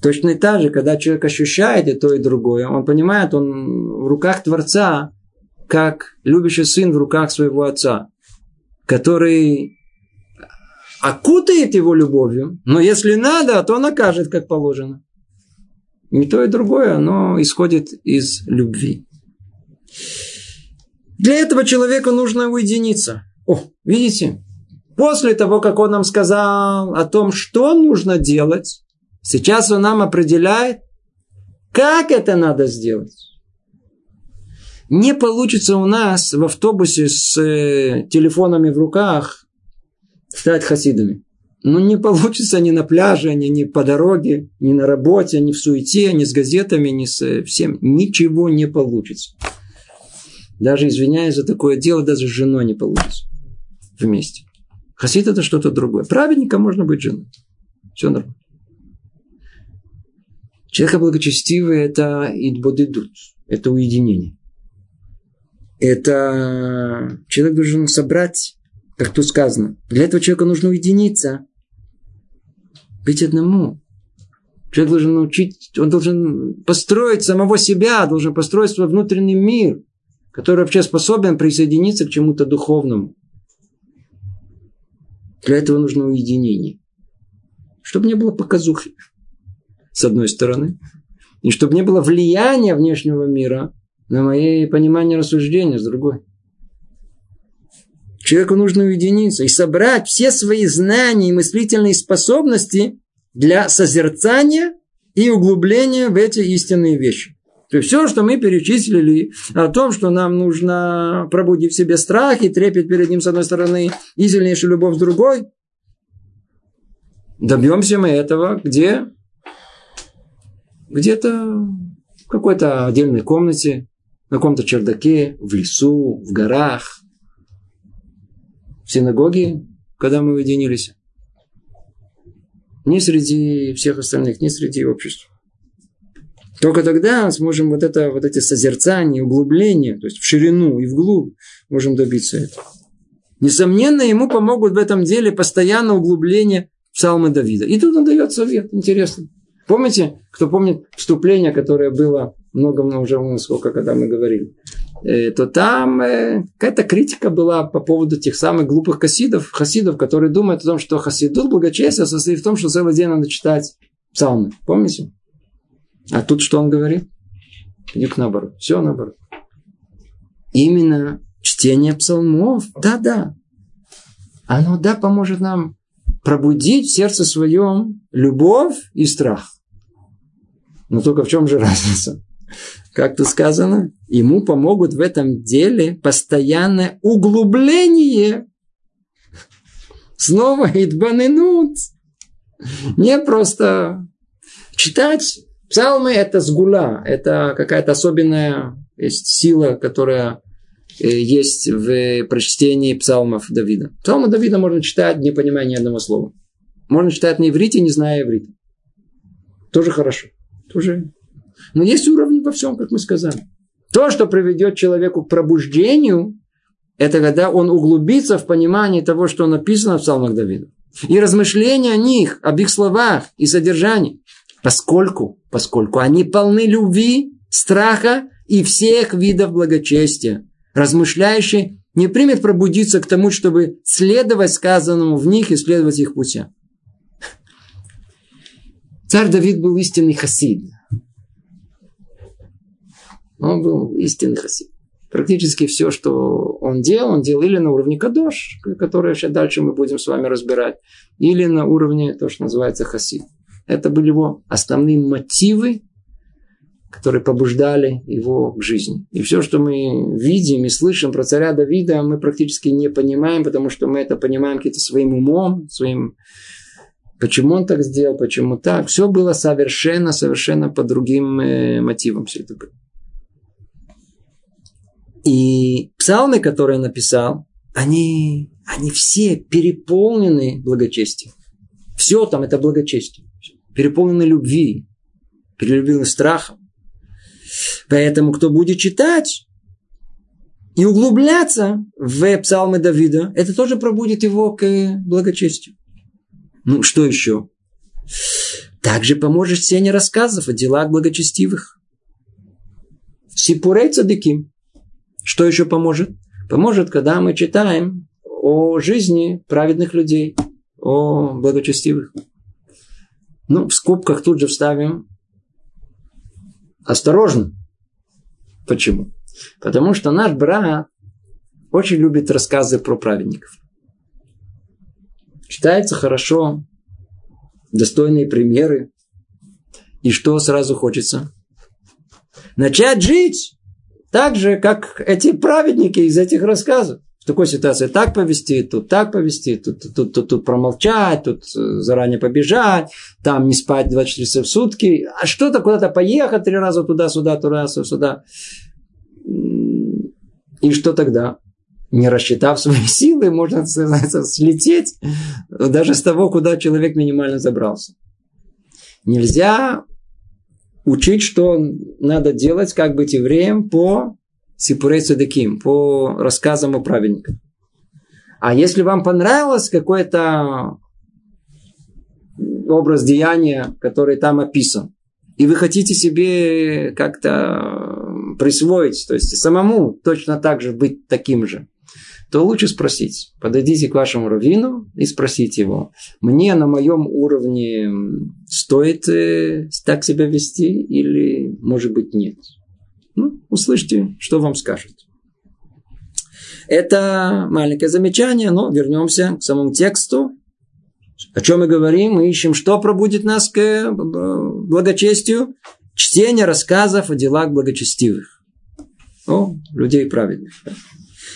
Точно и так же, когда человек ощущает и то, и другое, он понимает, он в руках Творца, как любящий сын в руках своего отца, который окутает его любовью, но если надо, то накажет, как положено. И то, и другое, оно исходит из любви. Для этого человеку нужно уединиться. О, видите? После того, как он нам сказал о том, что нужно делать, сейчас он нам определяет, как это надо сделать. Не получится у нас в автобусе с э, телефонами в руках стать хасидами. Ну, не получится ни на пляже, ни, ни по дороге, ни на работе, ни в суете, ни с газетами, ни с э, всем. Ничего не получится. Даже извиняясь за такое дело, даже с женой не получится вместе. Хасид это что-то другое. Праведника можно быть женой. Все нормально. Человек благочестивый – это идбодидут, это уединение. Это человек должен собрать, как тут сказано. Для этого человека нужно уединиться, быть одному. Человек должен научить, он должен построить самого себя, должен построить свой внутренний мир, который вообще способен присоединиться к чему-то духовному. Для этого нужно уединение. Чтобы не было показухи, с одной стороны. И чтобы не было влияния внешнего мира на мое понимание рассуждения, с другой. Человеку нужно уединиться и собрать все свои знания и мыслительные способности для созерцания и углубления в эти истинные вещи. То есть все, что мы перечислили о том, что нам нужно пробудить в себе страх и трепет перед ним с одной стороны и сильнейшую любовь с другой, добьемся мы этого где? Где-то в какой-то отдельной комнате, на каком-то чердаке, в лесу, в горах, в синагоге, когда мы уединились. Не среди всех остальных, не среди общества. Только тогда сможем вот, это, вот эти созерцания, углубления, то есть в ширину и вглубь, можем добиться этого. Несомненно, ему помогут в этом деле постоянно углубление псалмы Давида. И тут он дает совет, интересно. Помните, кто помнит вступление, которое было много-много уже сколько, когда мы говорили, э, то там э, какая-то критика была по поводу тех самых глупых хасидов, хасидов, которые думают о том, что хасидут благочестие состоит в том, что целый день надо читать псалмы. Помните? А тут что он говорит? Ник наоборот. Все наоборот. Именно чтение псалмов, да-да, оно, да, поможет нам пробудить в сердце своем любовь и страх. Но только в чем же разница? Как тут сказано, ему помогут в этом деле постоянное углубление. Снова идбанынут. Не просто читать Псалмы – это сгула, это какая-то особенная есть сила, которая э, есть в прочтении псалмов Давида. Псалмы Давида можно читать, не понимая ни одного слова. Можно читать на иврите, не зная иврита. Тоже хорошо. Тоже. Но есть уровни во всем, как мы сказали. То, что приведет человеку к пробуждению, это когда он углубится в понимание того, что написано в псалмах Давида. И размышления о них, об их словах и содержании. Поскольку, поскольку они полны любви, страха и всех видов благочестия. Размышляющий не примет пробудиться к тому, чтобы следовать сказанному в них и следовать их путям. Царь Давид был истинный хасид. Он был истинный хасид. Практически все, что он делал, он делал или на уровне кадош, который еще дальше мы будем с вами разбирать, или на уровне то, что называется хасид. Это были его основные мотивы, которые побуждали его к жизни. И все, что мы видим и слышим про царя Давида, мы практически не понимаем, потому что мы это понимаем каким-то своим умом, своим почему он так сделал, почему так. Все было совершенно, совершенно по другим э, мотивам все это было. И псалмы, которые он написал, они, они все переполнены благочестием. Все там это благочестие переполнены любви, переполнены страхом. Поэтому, кто будет читать и углубляться в псалмы Давида, это тоже пробудит его к благочестию. Ну, что еще? Также поможет чтение рассказов о делах благочестивых. Сипурей цадыким. Что еще поможет? Поможет, когда мы читаем о жизни праведных людей, о благочестивых. Ну, в скобках тут же вставим осторожно. Почему? Потому что наш брат очень любит рассказы про праведников. Читается хорошо, достойные примеры. И что сразу хочется? Начать жить так же, как эти праведники из этих рассказов в такой ситуации так повести, тут так повести, тут, тут, тут, тут, тут промолчать, тут э, заранее побежать, там не спать 24 часа в сутки, а что-то куда-то поехать три раза туда-сюда, туда-сюда. И что тогда? Не рассчитав свои силы, можно слететь даже с того, куда человек минимально забрался. Нельзя учить, что надо делать, как быть евреем по Сипурей Цадеким, по рассказам о праведниках. А если вам понравилось какой-то образ деяния, который там описан, и вы хотите себе как-то присвоить, то есть самому точно так же быть таким же, то лучше спросить. Подойдите к вашему раввину и спросите его, мне на моем уровне стоит э, так себя вести или, может быть, нет. Ну, услышьте, что вам скажет. Это маленькое замечание, но вернемся к самому тексту. О чем мы говорим? Мы ищем, что пробудит нас к благочестию? Чтение рассказов о делах благочестивых. О, людей праведных.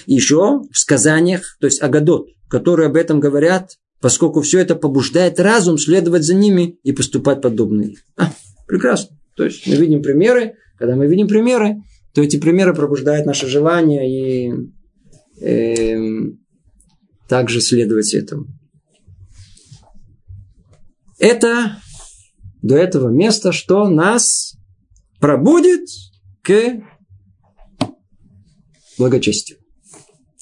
Еще в сказаниях, то есть Агадот, которые об этом говорят, поскольку все это побуждает разум следовать за ними и поступать подобно А, прекрасно. То есть мы видим примеры. Когда мы видим примеры, то эти примеры пробуждают наше желание и э, также следовать этому. Это до этого места, что нас пробудит к благочестию.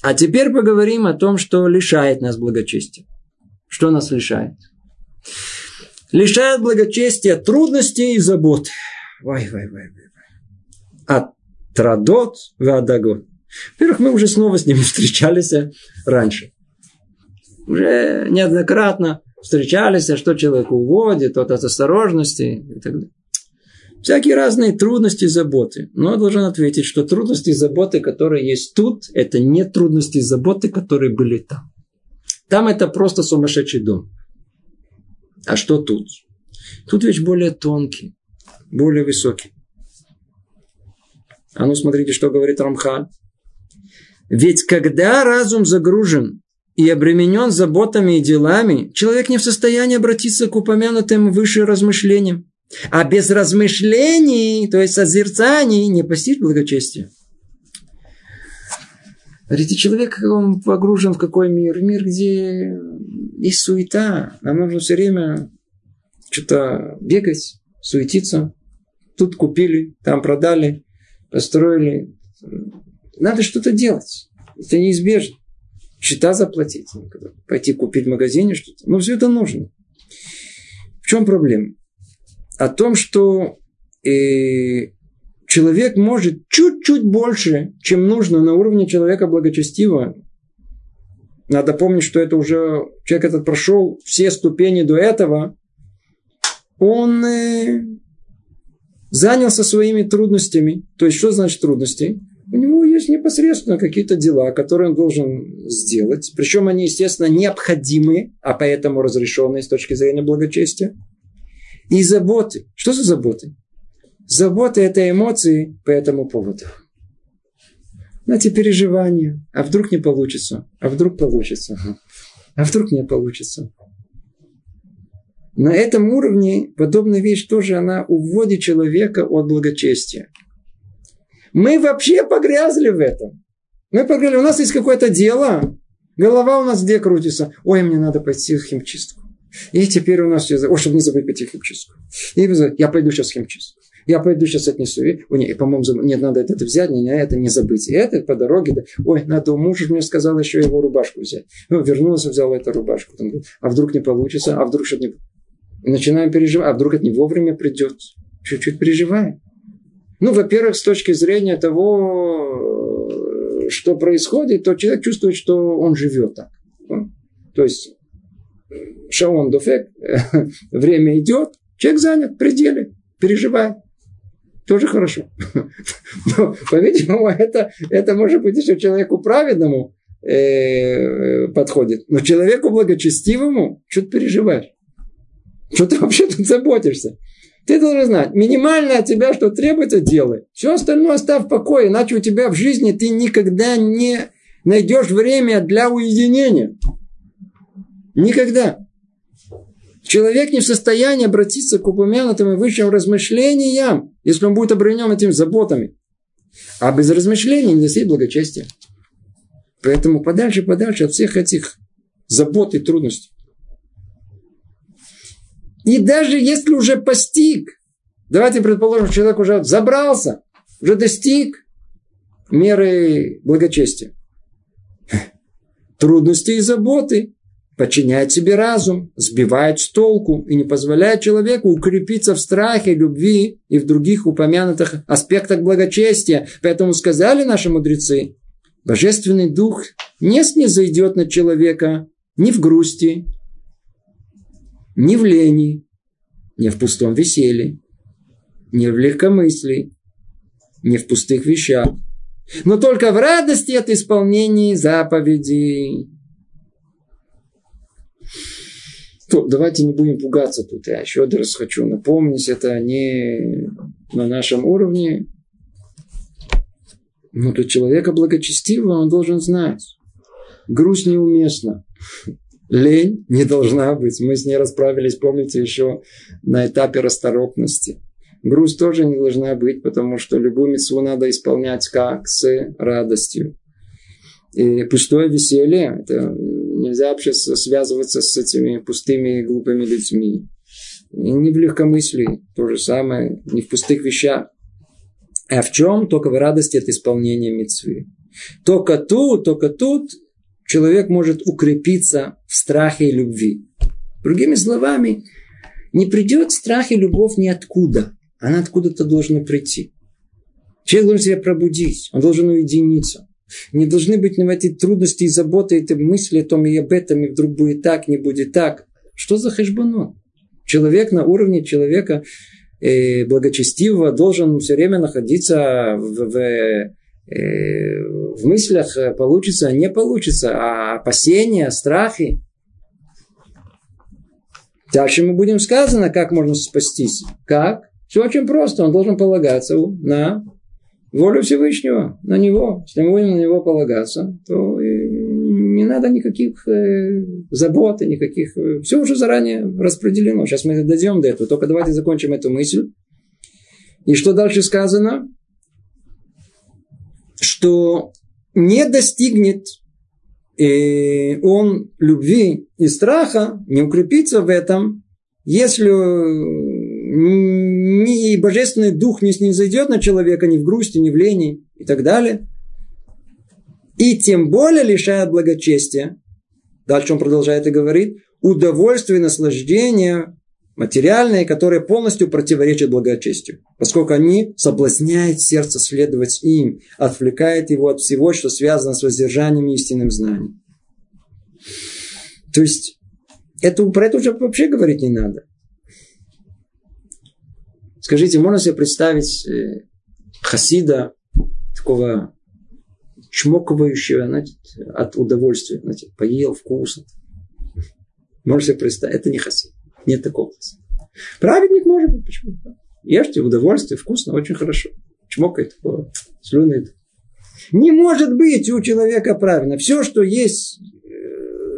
А теперь поговорим о том, что лишает нас благочестия. Что нас лишает? Лишает благочестия трудностей и забот. Вай, вай, вай, вай. От традот в адагот. Во-первых, мы уже снова с ним встречались раньше. Уже неоднократно встречались, что человек уводит, от осторожности и так далее. Всякие разные трудности и заботы. Но я должен ответить, что трудности и заботы, которые есть тут, это не трудности и заботы, которые были там. Там это просто сумасшедший дом. А что тут? Тут вещь более тонкий, более высокий. А ну смотрите, что говорит Рамхан. Ведь когда разум загружен и обременен заботами и делами, человек не в состоянии обратиться к упомянутым выше размышлениям. А без размышлений, то есть созерцаний, не постичь благочестие. Видите, человек, он погружен в какой мир? Мир, где есть суета. Нам нужно все время что-то бегать, суетиться. Тут купили, там продали, построили. Надо что-то делать. Это неизбежно. Счета заплатить, пойти купить в магазине что-то. Но все это нужно. В чем проблема? О том, что э, человек может чуть-чуть больше, чем нужно на уровне человека благочестивого. Надо помнить, что это уже человек этот прошел все ступени до этого. Он э, занялся своими трудностями. То есть, что значит трудности? У него есть непосредственно какие-то дела, которые он должен сделать. Причем они, естественно, необходимы, а поэтому разрешенные с точки зрения благочестия и заботы. Что за заботы? Заботы – это эмоции по этому поводу. Знаете, переживания. А вдруг не получится? А вдруг получится? А вдруг не получится? На этом уровне подобная вещь тоже она уводит человека от благочестия. Мы вообще погрязли в этом. Мы погрязли. У нас есть какое-то дело. Голова у нас где крутится? Ой, мне надо пойти в химчистку. И теперь у нас. О, чтобы не забыть пойти в химчистку. И я пойду сейчас в химчистку. Я пойду сейчас отнесу. И, о, нет, по-моему, нет, надо это взять, не, не, это не забыть. И это по дороге. Да. Ой, надо, муж мне сказал еще его рубашку взять. Ну, вернулся, взял эту рубашку. Там, а вдруг не получится? А вдруг что-то не... Начинаем переживать. А вдруг это не вовремя придет? Чуть-чуть переживаем. Ну, во-первых, с точки зрения того, что происходит, то человек чувствует, что он живет так. То есть шаон дуфек, время идет, человек занят пределе, переживает. Тоже хорошо. Но, по-видимому, это, это может быть еще человеку праведному э, подходит. Но человеку благочестивому что-то переживаешь. Что ты вообще тут заботишься? Ты должен знать, минимально от тебя, что требуется, делай. Все остальное оставь в покое, иначе у тебя в жизни ты никогда не найдешь время для уединения. Никогда. Человек не в состоянии обратиться к упомянутым и высшим размышлениям, если он будет обременен этими заботами. А без размышлений не достиг благочестия. Поэтому подальше, подальше от всех этих забот и трудностей. И даже если уже постиг, Давайте предположим, человек уже забрался, уже достиг меры благочестия. Трудности и заботы подчиняет себе разум, сбивает с толку и не позволяет человеку укрепиться в страхе, любви и в других упомянутых аспектах благочестия. Поэтому сказали наши мудрецы, Божественный Дух не снизойдет над человека ни в грусти, ни в лени, ни в пустом веселье, ни в легкомыслии, ни в пустых вещах, но только в радости от исполнения заповедей. То, давайте не будем пугаться тут. Я еще раз хочу напомнить, это не на нашем уровне, но для человека благочестивого он должен знать. Грусть неуместна. Лень не должна быть. Мы с ней расправились, помните, еще на этапе расторопности. Грусть тоже не должна быть, потому что любую мецву надо исполнять как? С радостью. И пустое веселье, это нельзя вообще связываться с этими пустыми и глупыми людьми. И не в легкомыслии, то же самое, не в пустых вещах. А в чем? Только в радости от исполнения мецвы. Только тут, только тут человек может укрепиться в страхе и любви. Другими словами, не придет страх и любовь ниоткуда. Она откуда-то должна прийти. Человек должен себя пробудить, он должен уединиться. Не должны быть на эти трудности и заботы, эти мысли о том и об этом, и вдруг будет так, не будет так. Что за хэшбану? Человек на уровне человека э, благочестивого должен все время находиться в, в, э, в мыслях, э, получится, не получится, а опасения, страхи. Дальше мы будем сказано, как можно спастись. Как? Все очень просто. Он должен полагаться на волю Всевышнего, на него. Если мы будем на него полагаться, то не надо никаких э, забот, никаких... Э, все уже заранее распределено. Сейчас мы дойдем до этого. Только давайте закончим эту мысль. И что дальше сказано? Что не достигнет э, он любви и страха, не укрепится в этом, если ни божественный дух не снизойдет на человека ни в грусти, ни в лени и так далее. И тем более лишает благочестия. Дальше он продолжает и говорит, удовольствие и наслаждение материальные, которые полностью противоречат благочестию, поскольку они соблазняют сердце следовать им, отвлекает его от всего, что связано с воздержанием и истинным знанием. То есть, это, про это уже вообще говорить не надо. Скажите, можно себе представить э, хасида, такого чмокающего значит, от удовольствия, значит, поел вкусно. Можно себе представить, это не хасид. Нет такого хасида. Праведник может быть, почему? Ешьте удовольствие, вкусно, очень хорошо. Чмокает, слюнает. Не может быть у человека правильно. Все, что есть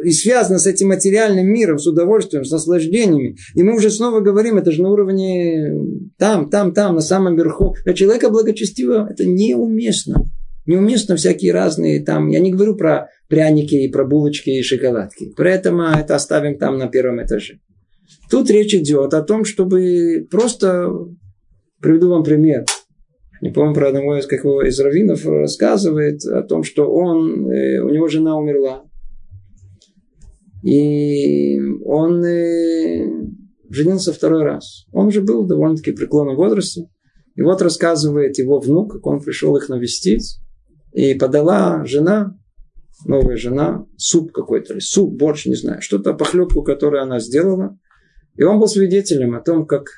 и связано с этим материальным миром, с удовольствием, с наслаждениями. И мы уже снова говорим, это же на уровне там, там, там, на самом верху. Для человека благочестивого это неуместно. Неуместно всякие разные там. Я не говорю про пряники и про булочки и шоколадки. Поэтому это оставим там на первом этаже. Тут речь идет о том, чтобы просто... Приведу вам пример. Не помню про одного из, какого из раввинов рассказывает о том, что он, э, у него жена умерла. И он э, женился второй раз. Он уже был довольно-таки в преклонном возрасте. И вот рассказывает его внук, как он пришел их навестить. И подала жена, новая жена, суп какой-то, суп, борщ, не знаю, что-то, похлебку, которую она сделала. И он был свидетелем о том, как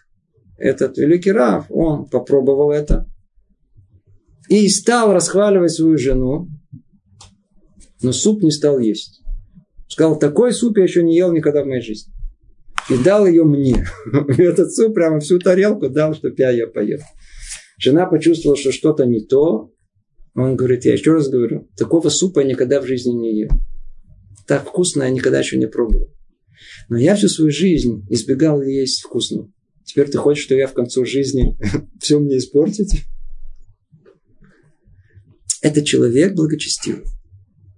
этот великий Рав, он попробовал это. И стал расхваливать свою жену, но суп не стал есть. Сказал, такой суп я еще не ел никогда в моей жизни. И дал ее мне. Этот суп прямо всю тарелку дал, чтобы я ее поел. Жена почувствовала, что что-то не то. Он говорит, я еще раз говорю, такого супа я никогда в жизни не ел. Так вкусно я никогда еще не пробовал. Но я всю свою жизнь избегал есть вкусно. Теперь ты хочешь, что я в конце жизни все мне испортить? Это человек благочестивый.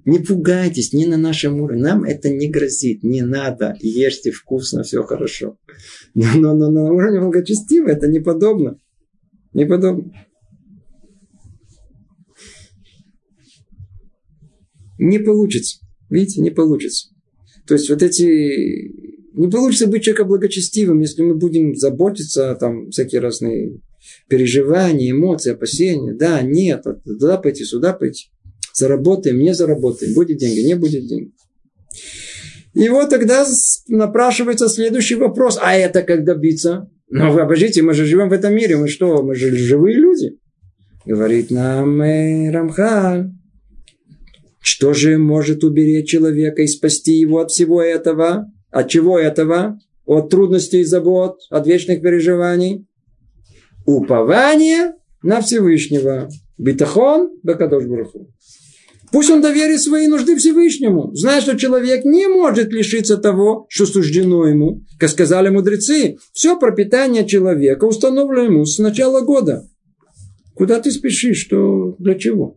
Не пугайтесь, не на нашем уровне. Нам это не грозит, не надо. Ешьте вкусно, все хорошо. Но, но, но на уровне благочестивого это не подобно. Не подобно. Не получится. Видите, не получится. То есть вот эти... Не получится быть человеком благочестивым, если мы будем заботиться, там, всякие разные переживания, эмоции, опасения. Да, нет, туда пойти, сюда пойти. Заработаем, не заработаем. Будет деньги, не будет денег. И вот тогда напрашивается следующий вопрос. А это как добиться? Ну, вы обождите, мы же живем в этом мире. Мы что? Мы же живые люди. Говорит нам э, Рамхан. Что же может уберечь человека и спасти его от всего этого? От чего этого? От трудностей и забот, от вечных переживаний? Упование на Всевышнего. Битахон Бакадош Бараху. Пусть он доверит свои нужды Всевышнему, зная, что человек не может лишиться того, что суждено ему. Как сказали мудрецы, все пропитание человека установлено ему с начала года. Куда ты спешишь? Что, для чего?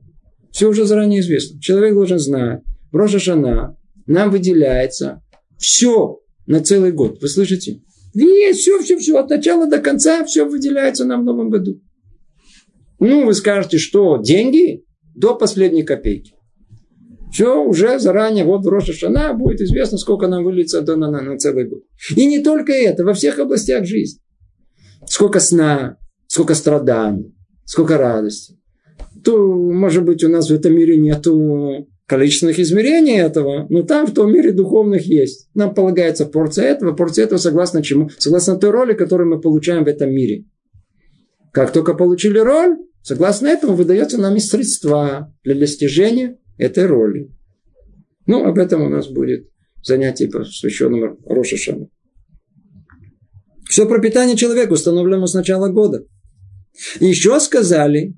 Все уже заранее известно. Человек должен знать. В Рожа нам выделяется все на целый год. Вы слышите? Весь, все, все, все, от начала до конца все выделяется нам в новом году. Ну, вы скажете, что деньги до последней копейки. Все уже заранее, вот в Роша будет известно, сколько нам выльется на, на, на целый год. И не только это, во всех областях жизни. Сколько сна, сколько страданий, сколько радости то, может быть, у нас в этом мире нету количественных измерений этого, но там в том мире духовных есть. Нам полагается порция этого, порция этого согласно чему? Согласно той роли, которую мы получаем в этом мире. Как только получили роль, согласно этому выдается нам и средства для достижения этой роли. Ну, об этом у нас будет занятие, посвященное Рошашану. Все пропитание человека установлено с начала года. еще сказали,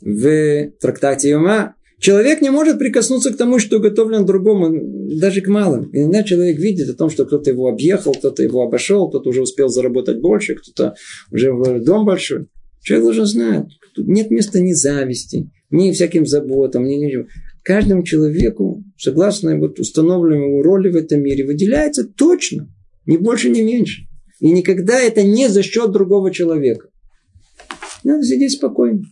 в трактате Йома, человек не может прикоснуться к тому, что уготовлено другому, даже к малым. Иногда человек видит о том, что кто-то его объехал, кто-то его обошел, кто-то уже успел заработать больше, кто-то уже дом большой. Человек должен знать, нет места ни зависти, ни всяким заботам, ни ничего. Каждому человеку, согласно вот установленной его роли в этом мире, выделяется точно, ни больше, ни меньше. И никогда это не за счет другого человека. Надо сидеть спокойно.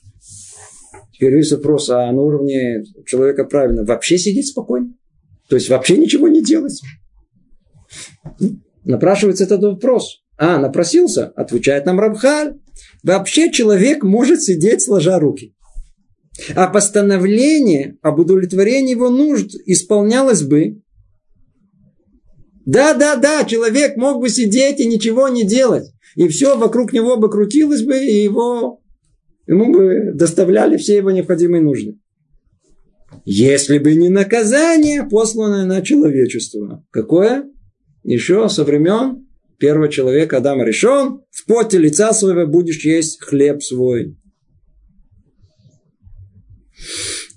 Теперь есть вопрос, а на уровне человека правильно вообще сидеть спокойно? То есть вообще ничего не делать? Напрашивается этот вопрос. А, напросился? Отвечает нам Рабхаль. Вообще человек может сидеть сложа руки. А постановление об удовлетворении его нужд исполнялось бы. Да, да, да, человек мог бы сидеть и ничего не делать. И все вокруг него бы крутилось бы, и его ему бы доставляли все его необходимые нужды. Если бы не наказание, посланное на человечество. Какое? Еще со времен первого человека Адама решен, в поте лица своего будешь есть хлеб свой.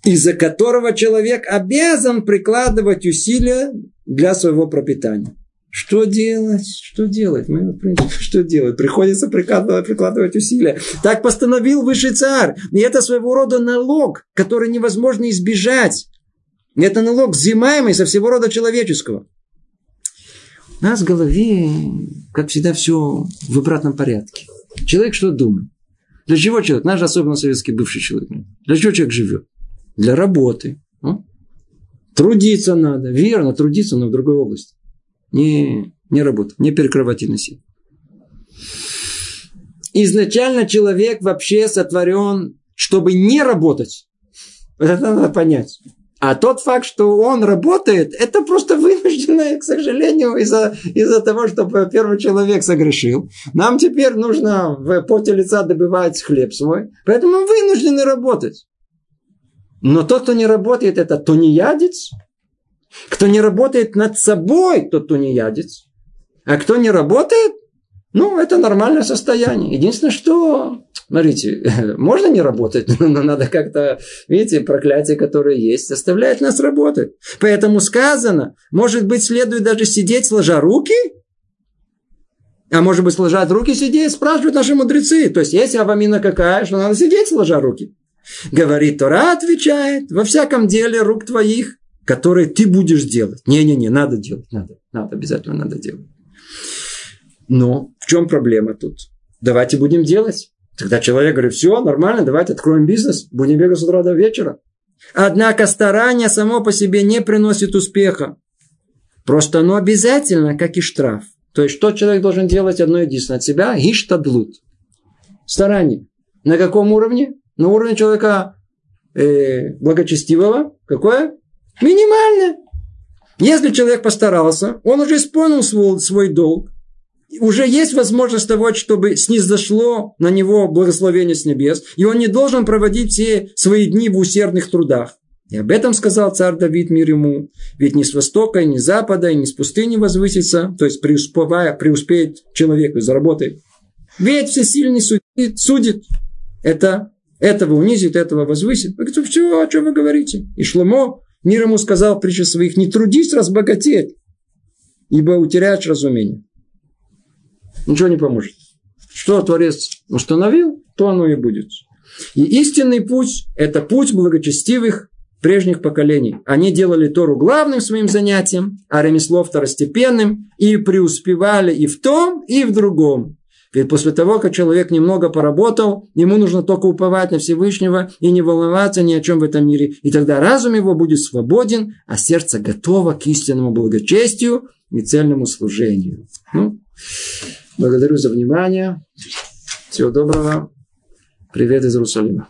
Из-за которого человек обязан прикладывать усилия для своего пропитания. Что делать? Что делать? Мы, что делать? Приходится прикладывать, прикладывать усилия. Так постановил высший царь. И это своего рода налог, который невозможно избежать. Это налог взимаемый со всего рода человеческого. У нас в голове, как всегда, все в обратном порядке. Человек что думает? Для чего человек? Наш особенно советский бывший человек. Для чего человек живет? Для работы. Трудиться надо. Верно, трудиться, но в другой области не, не работа, не перекрывательная сила. Изначально человек вообще сотворен, чтобы не работать. Это надо понять. А тот факт, что он работает, это просто вынужденное, к сожалению, из-за из того, что первый человек согрешил. Нам теперь нужно в поте лица добывать хлеб свой. Поэтому вынуждены работать. Но тот, кто не работает, это то не ядец, кто не работает над собой, тот тунеядец. А кто не работает, ну, это нормальное состояние. Единственное, что, смотрите, можно не работать, но надо как-то, видите, проклятие, которое есть, заставляет нас работать. Поэтому сказано, может быть, следует даже сидеть, сложа руки, а может быть, сложать руки сидеть, спрашивают наши мудрецы. То есть, есть авамина какая, что надо сидеть, сложа руки. Говорит Тора, отвечает, во всяком деле рук твоих, которые ты будешь делать. Не-не-не, надо делать, надо, надо, обязательно надо делать. Но в чем проблема тут? Давайте будем делать. Тогда человек говорит, все, нормально, давайте откроем бизнес, будем бегать с утра до вечера. Однако старание само по себе не приносит успеха. Просто оно обязательно, как и штраф. То есть, что человек должен делать одно единственное от себя? Гиштадлут. Старание. На каком уровне? На уровне человека э, благочестивого. Какое? Минимальное. Если человек постарался, он уже исполнил свой, свой долг, уже есть возможность того, чтобы снизошло на него благословение с небес, и он не должен проводить все свои дни в усердных трудах. И об этом сказал царь Давид мир ему. Ведь ни с востока, ни с запада, и ни с пустыни возвысится, то есть преуспевая, преуспеет человек и заработает. Ведь всесильный судит, судит. Это, этого унизит, этого возвысит. Вы говорите, все, о чем вы говорите? И Шломо мир ему сказал в притче своих, не трудись разбогатеть, ибо утеряешь разумение ничего не поможет. Что Творец установил, то оно и будет. И истинный путь – это путь благочестивых прежних поколений. Они делали Тору главным своим занятием, а ремесло второстепенным, и преуспевали и в том, и в другом. Ведь после того, как человек немного поработал, ему нужно только уповать на Всевышнего и не волноваться ни о чем в этом мире. И тогда разум его будет свободен, а сердце готово к истинному благочестию и цельному служению. Ну, Благодарю за внимание. Всего доброго. Привет из Иерусалима.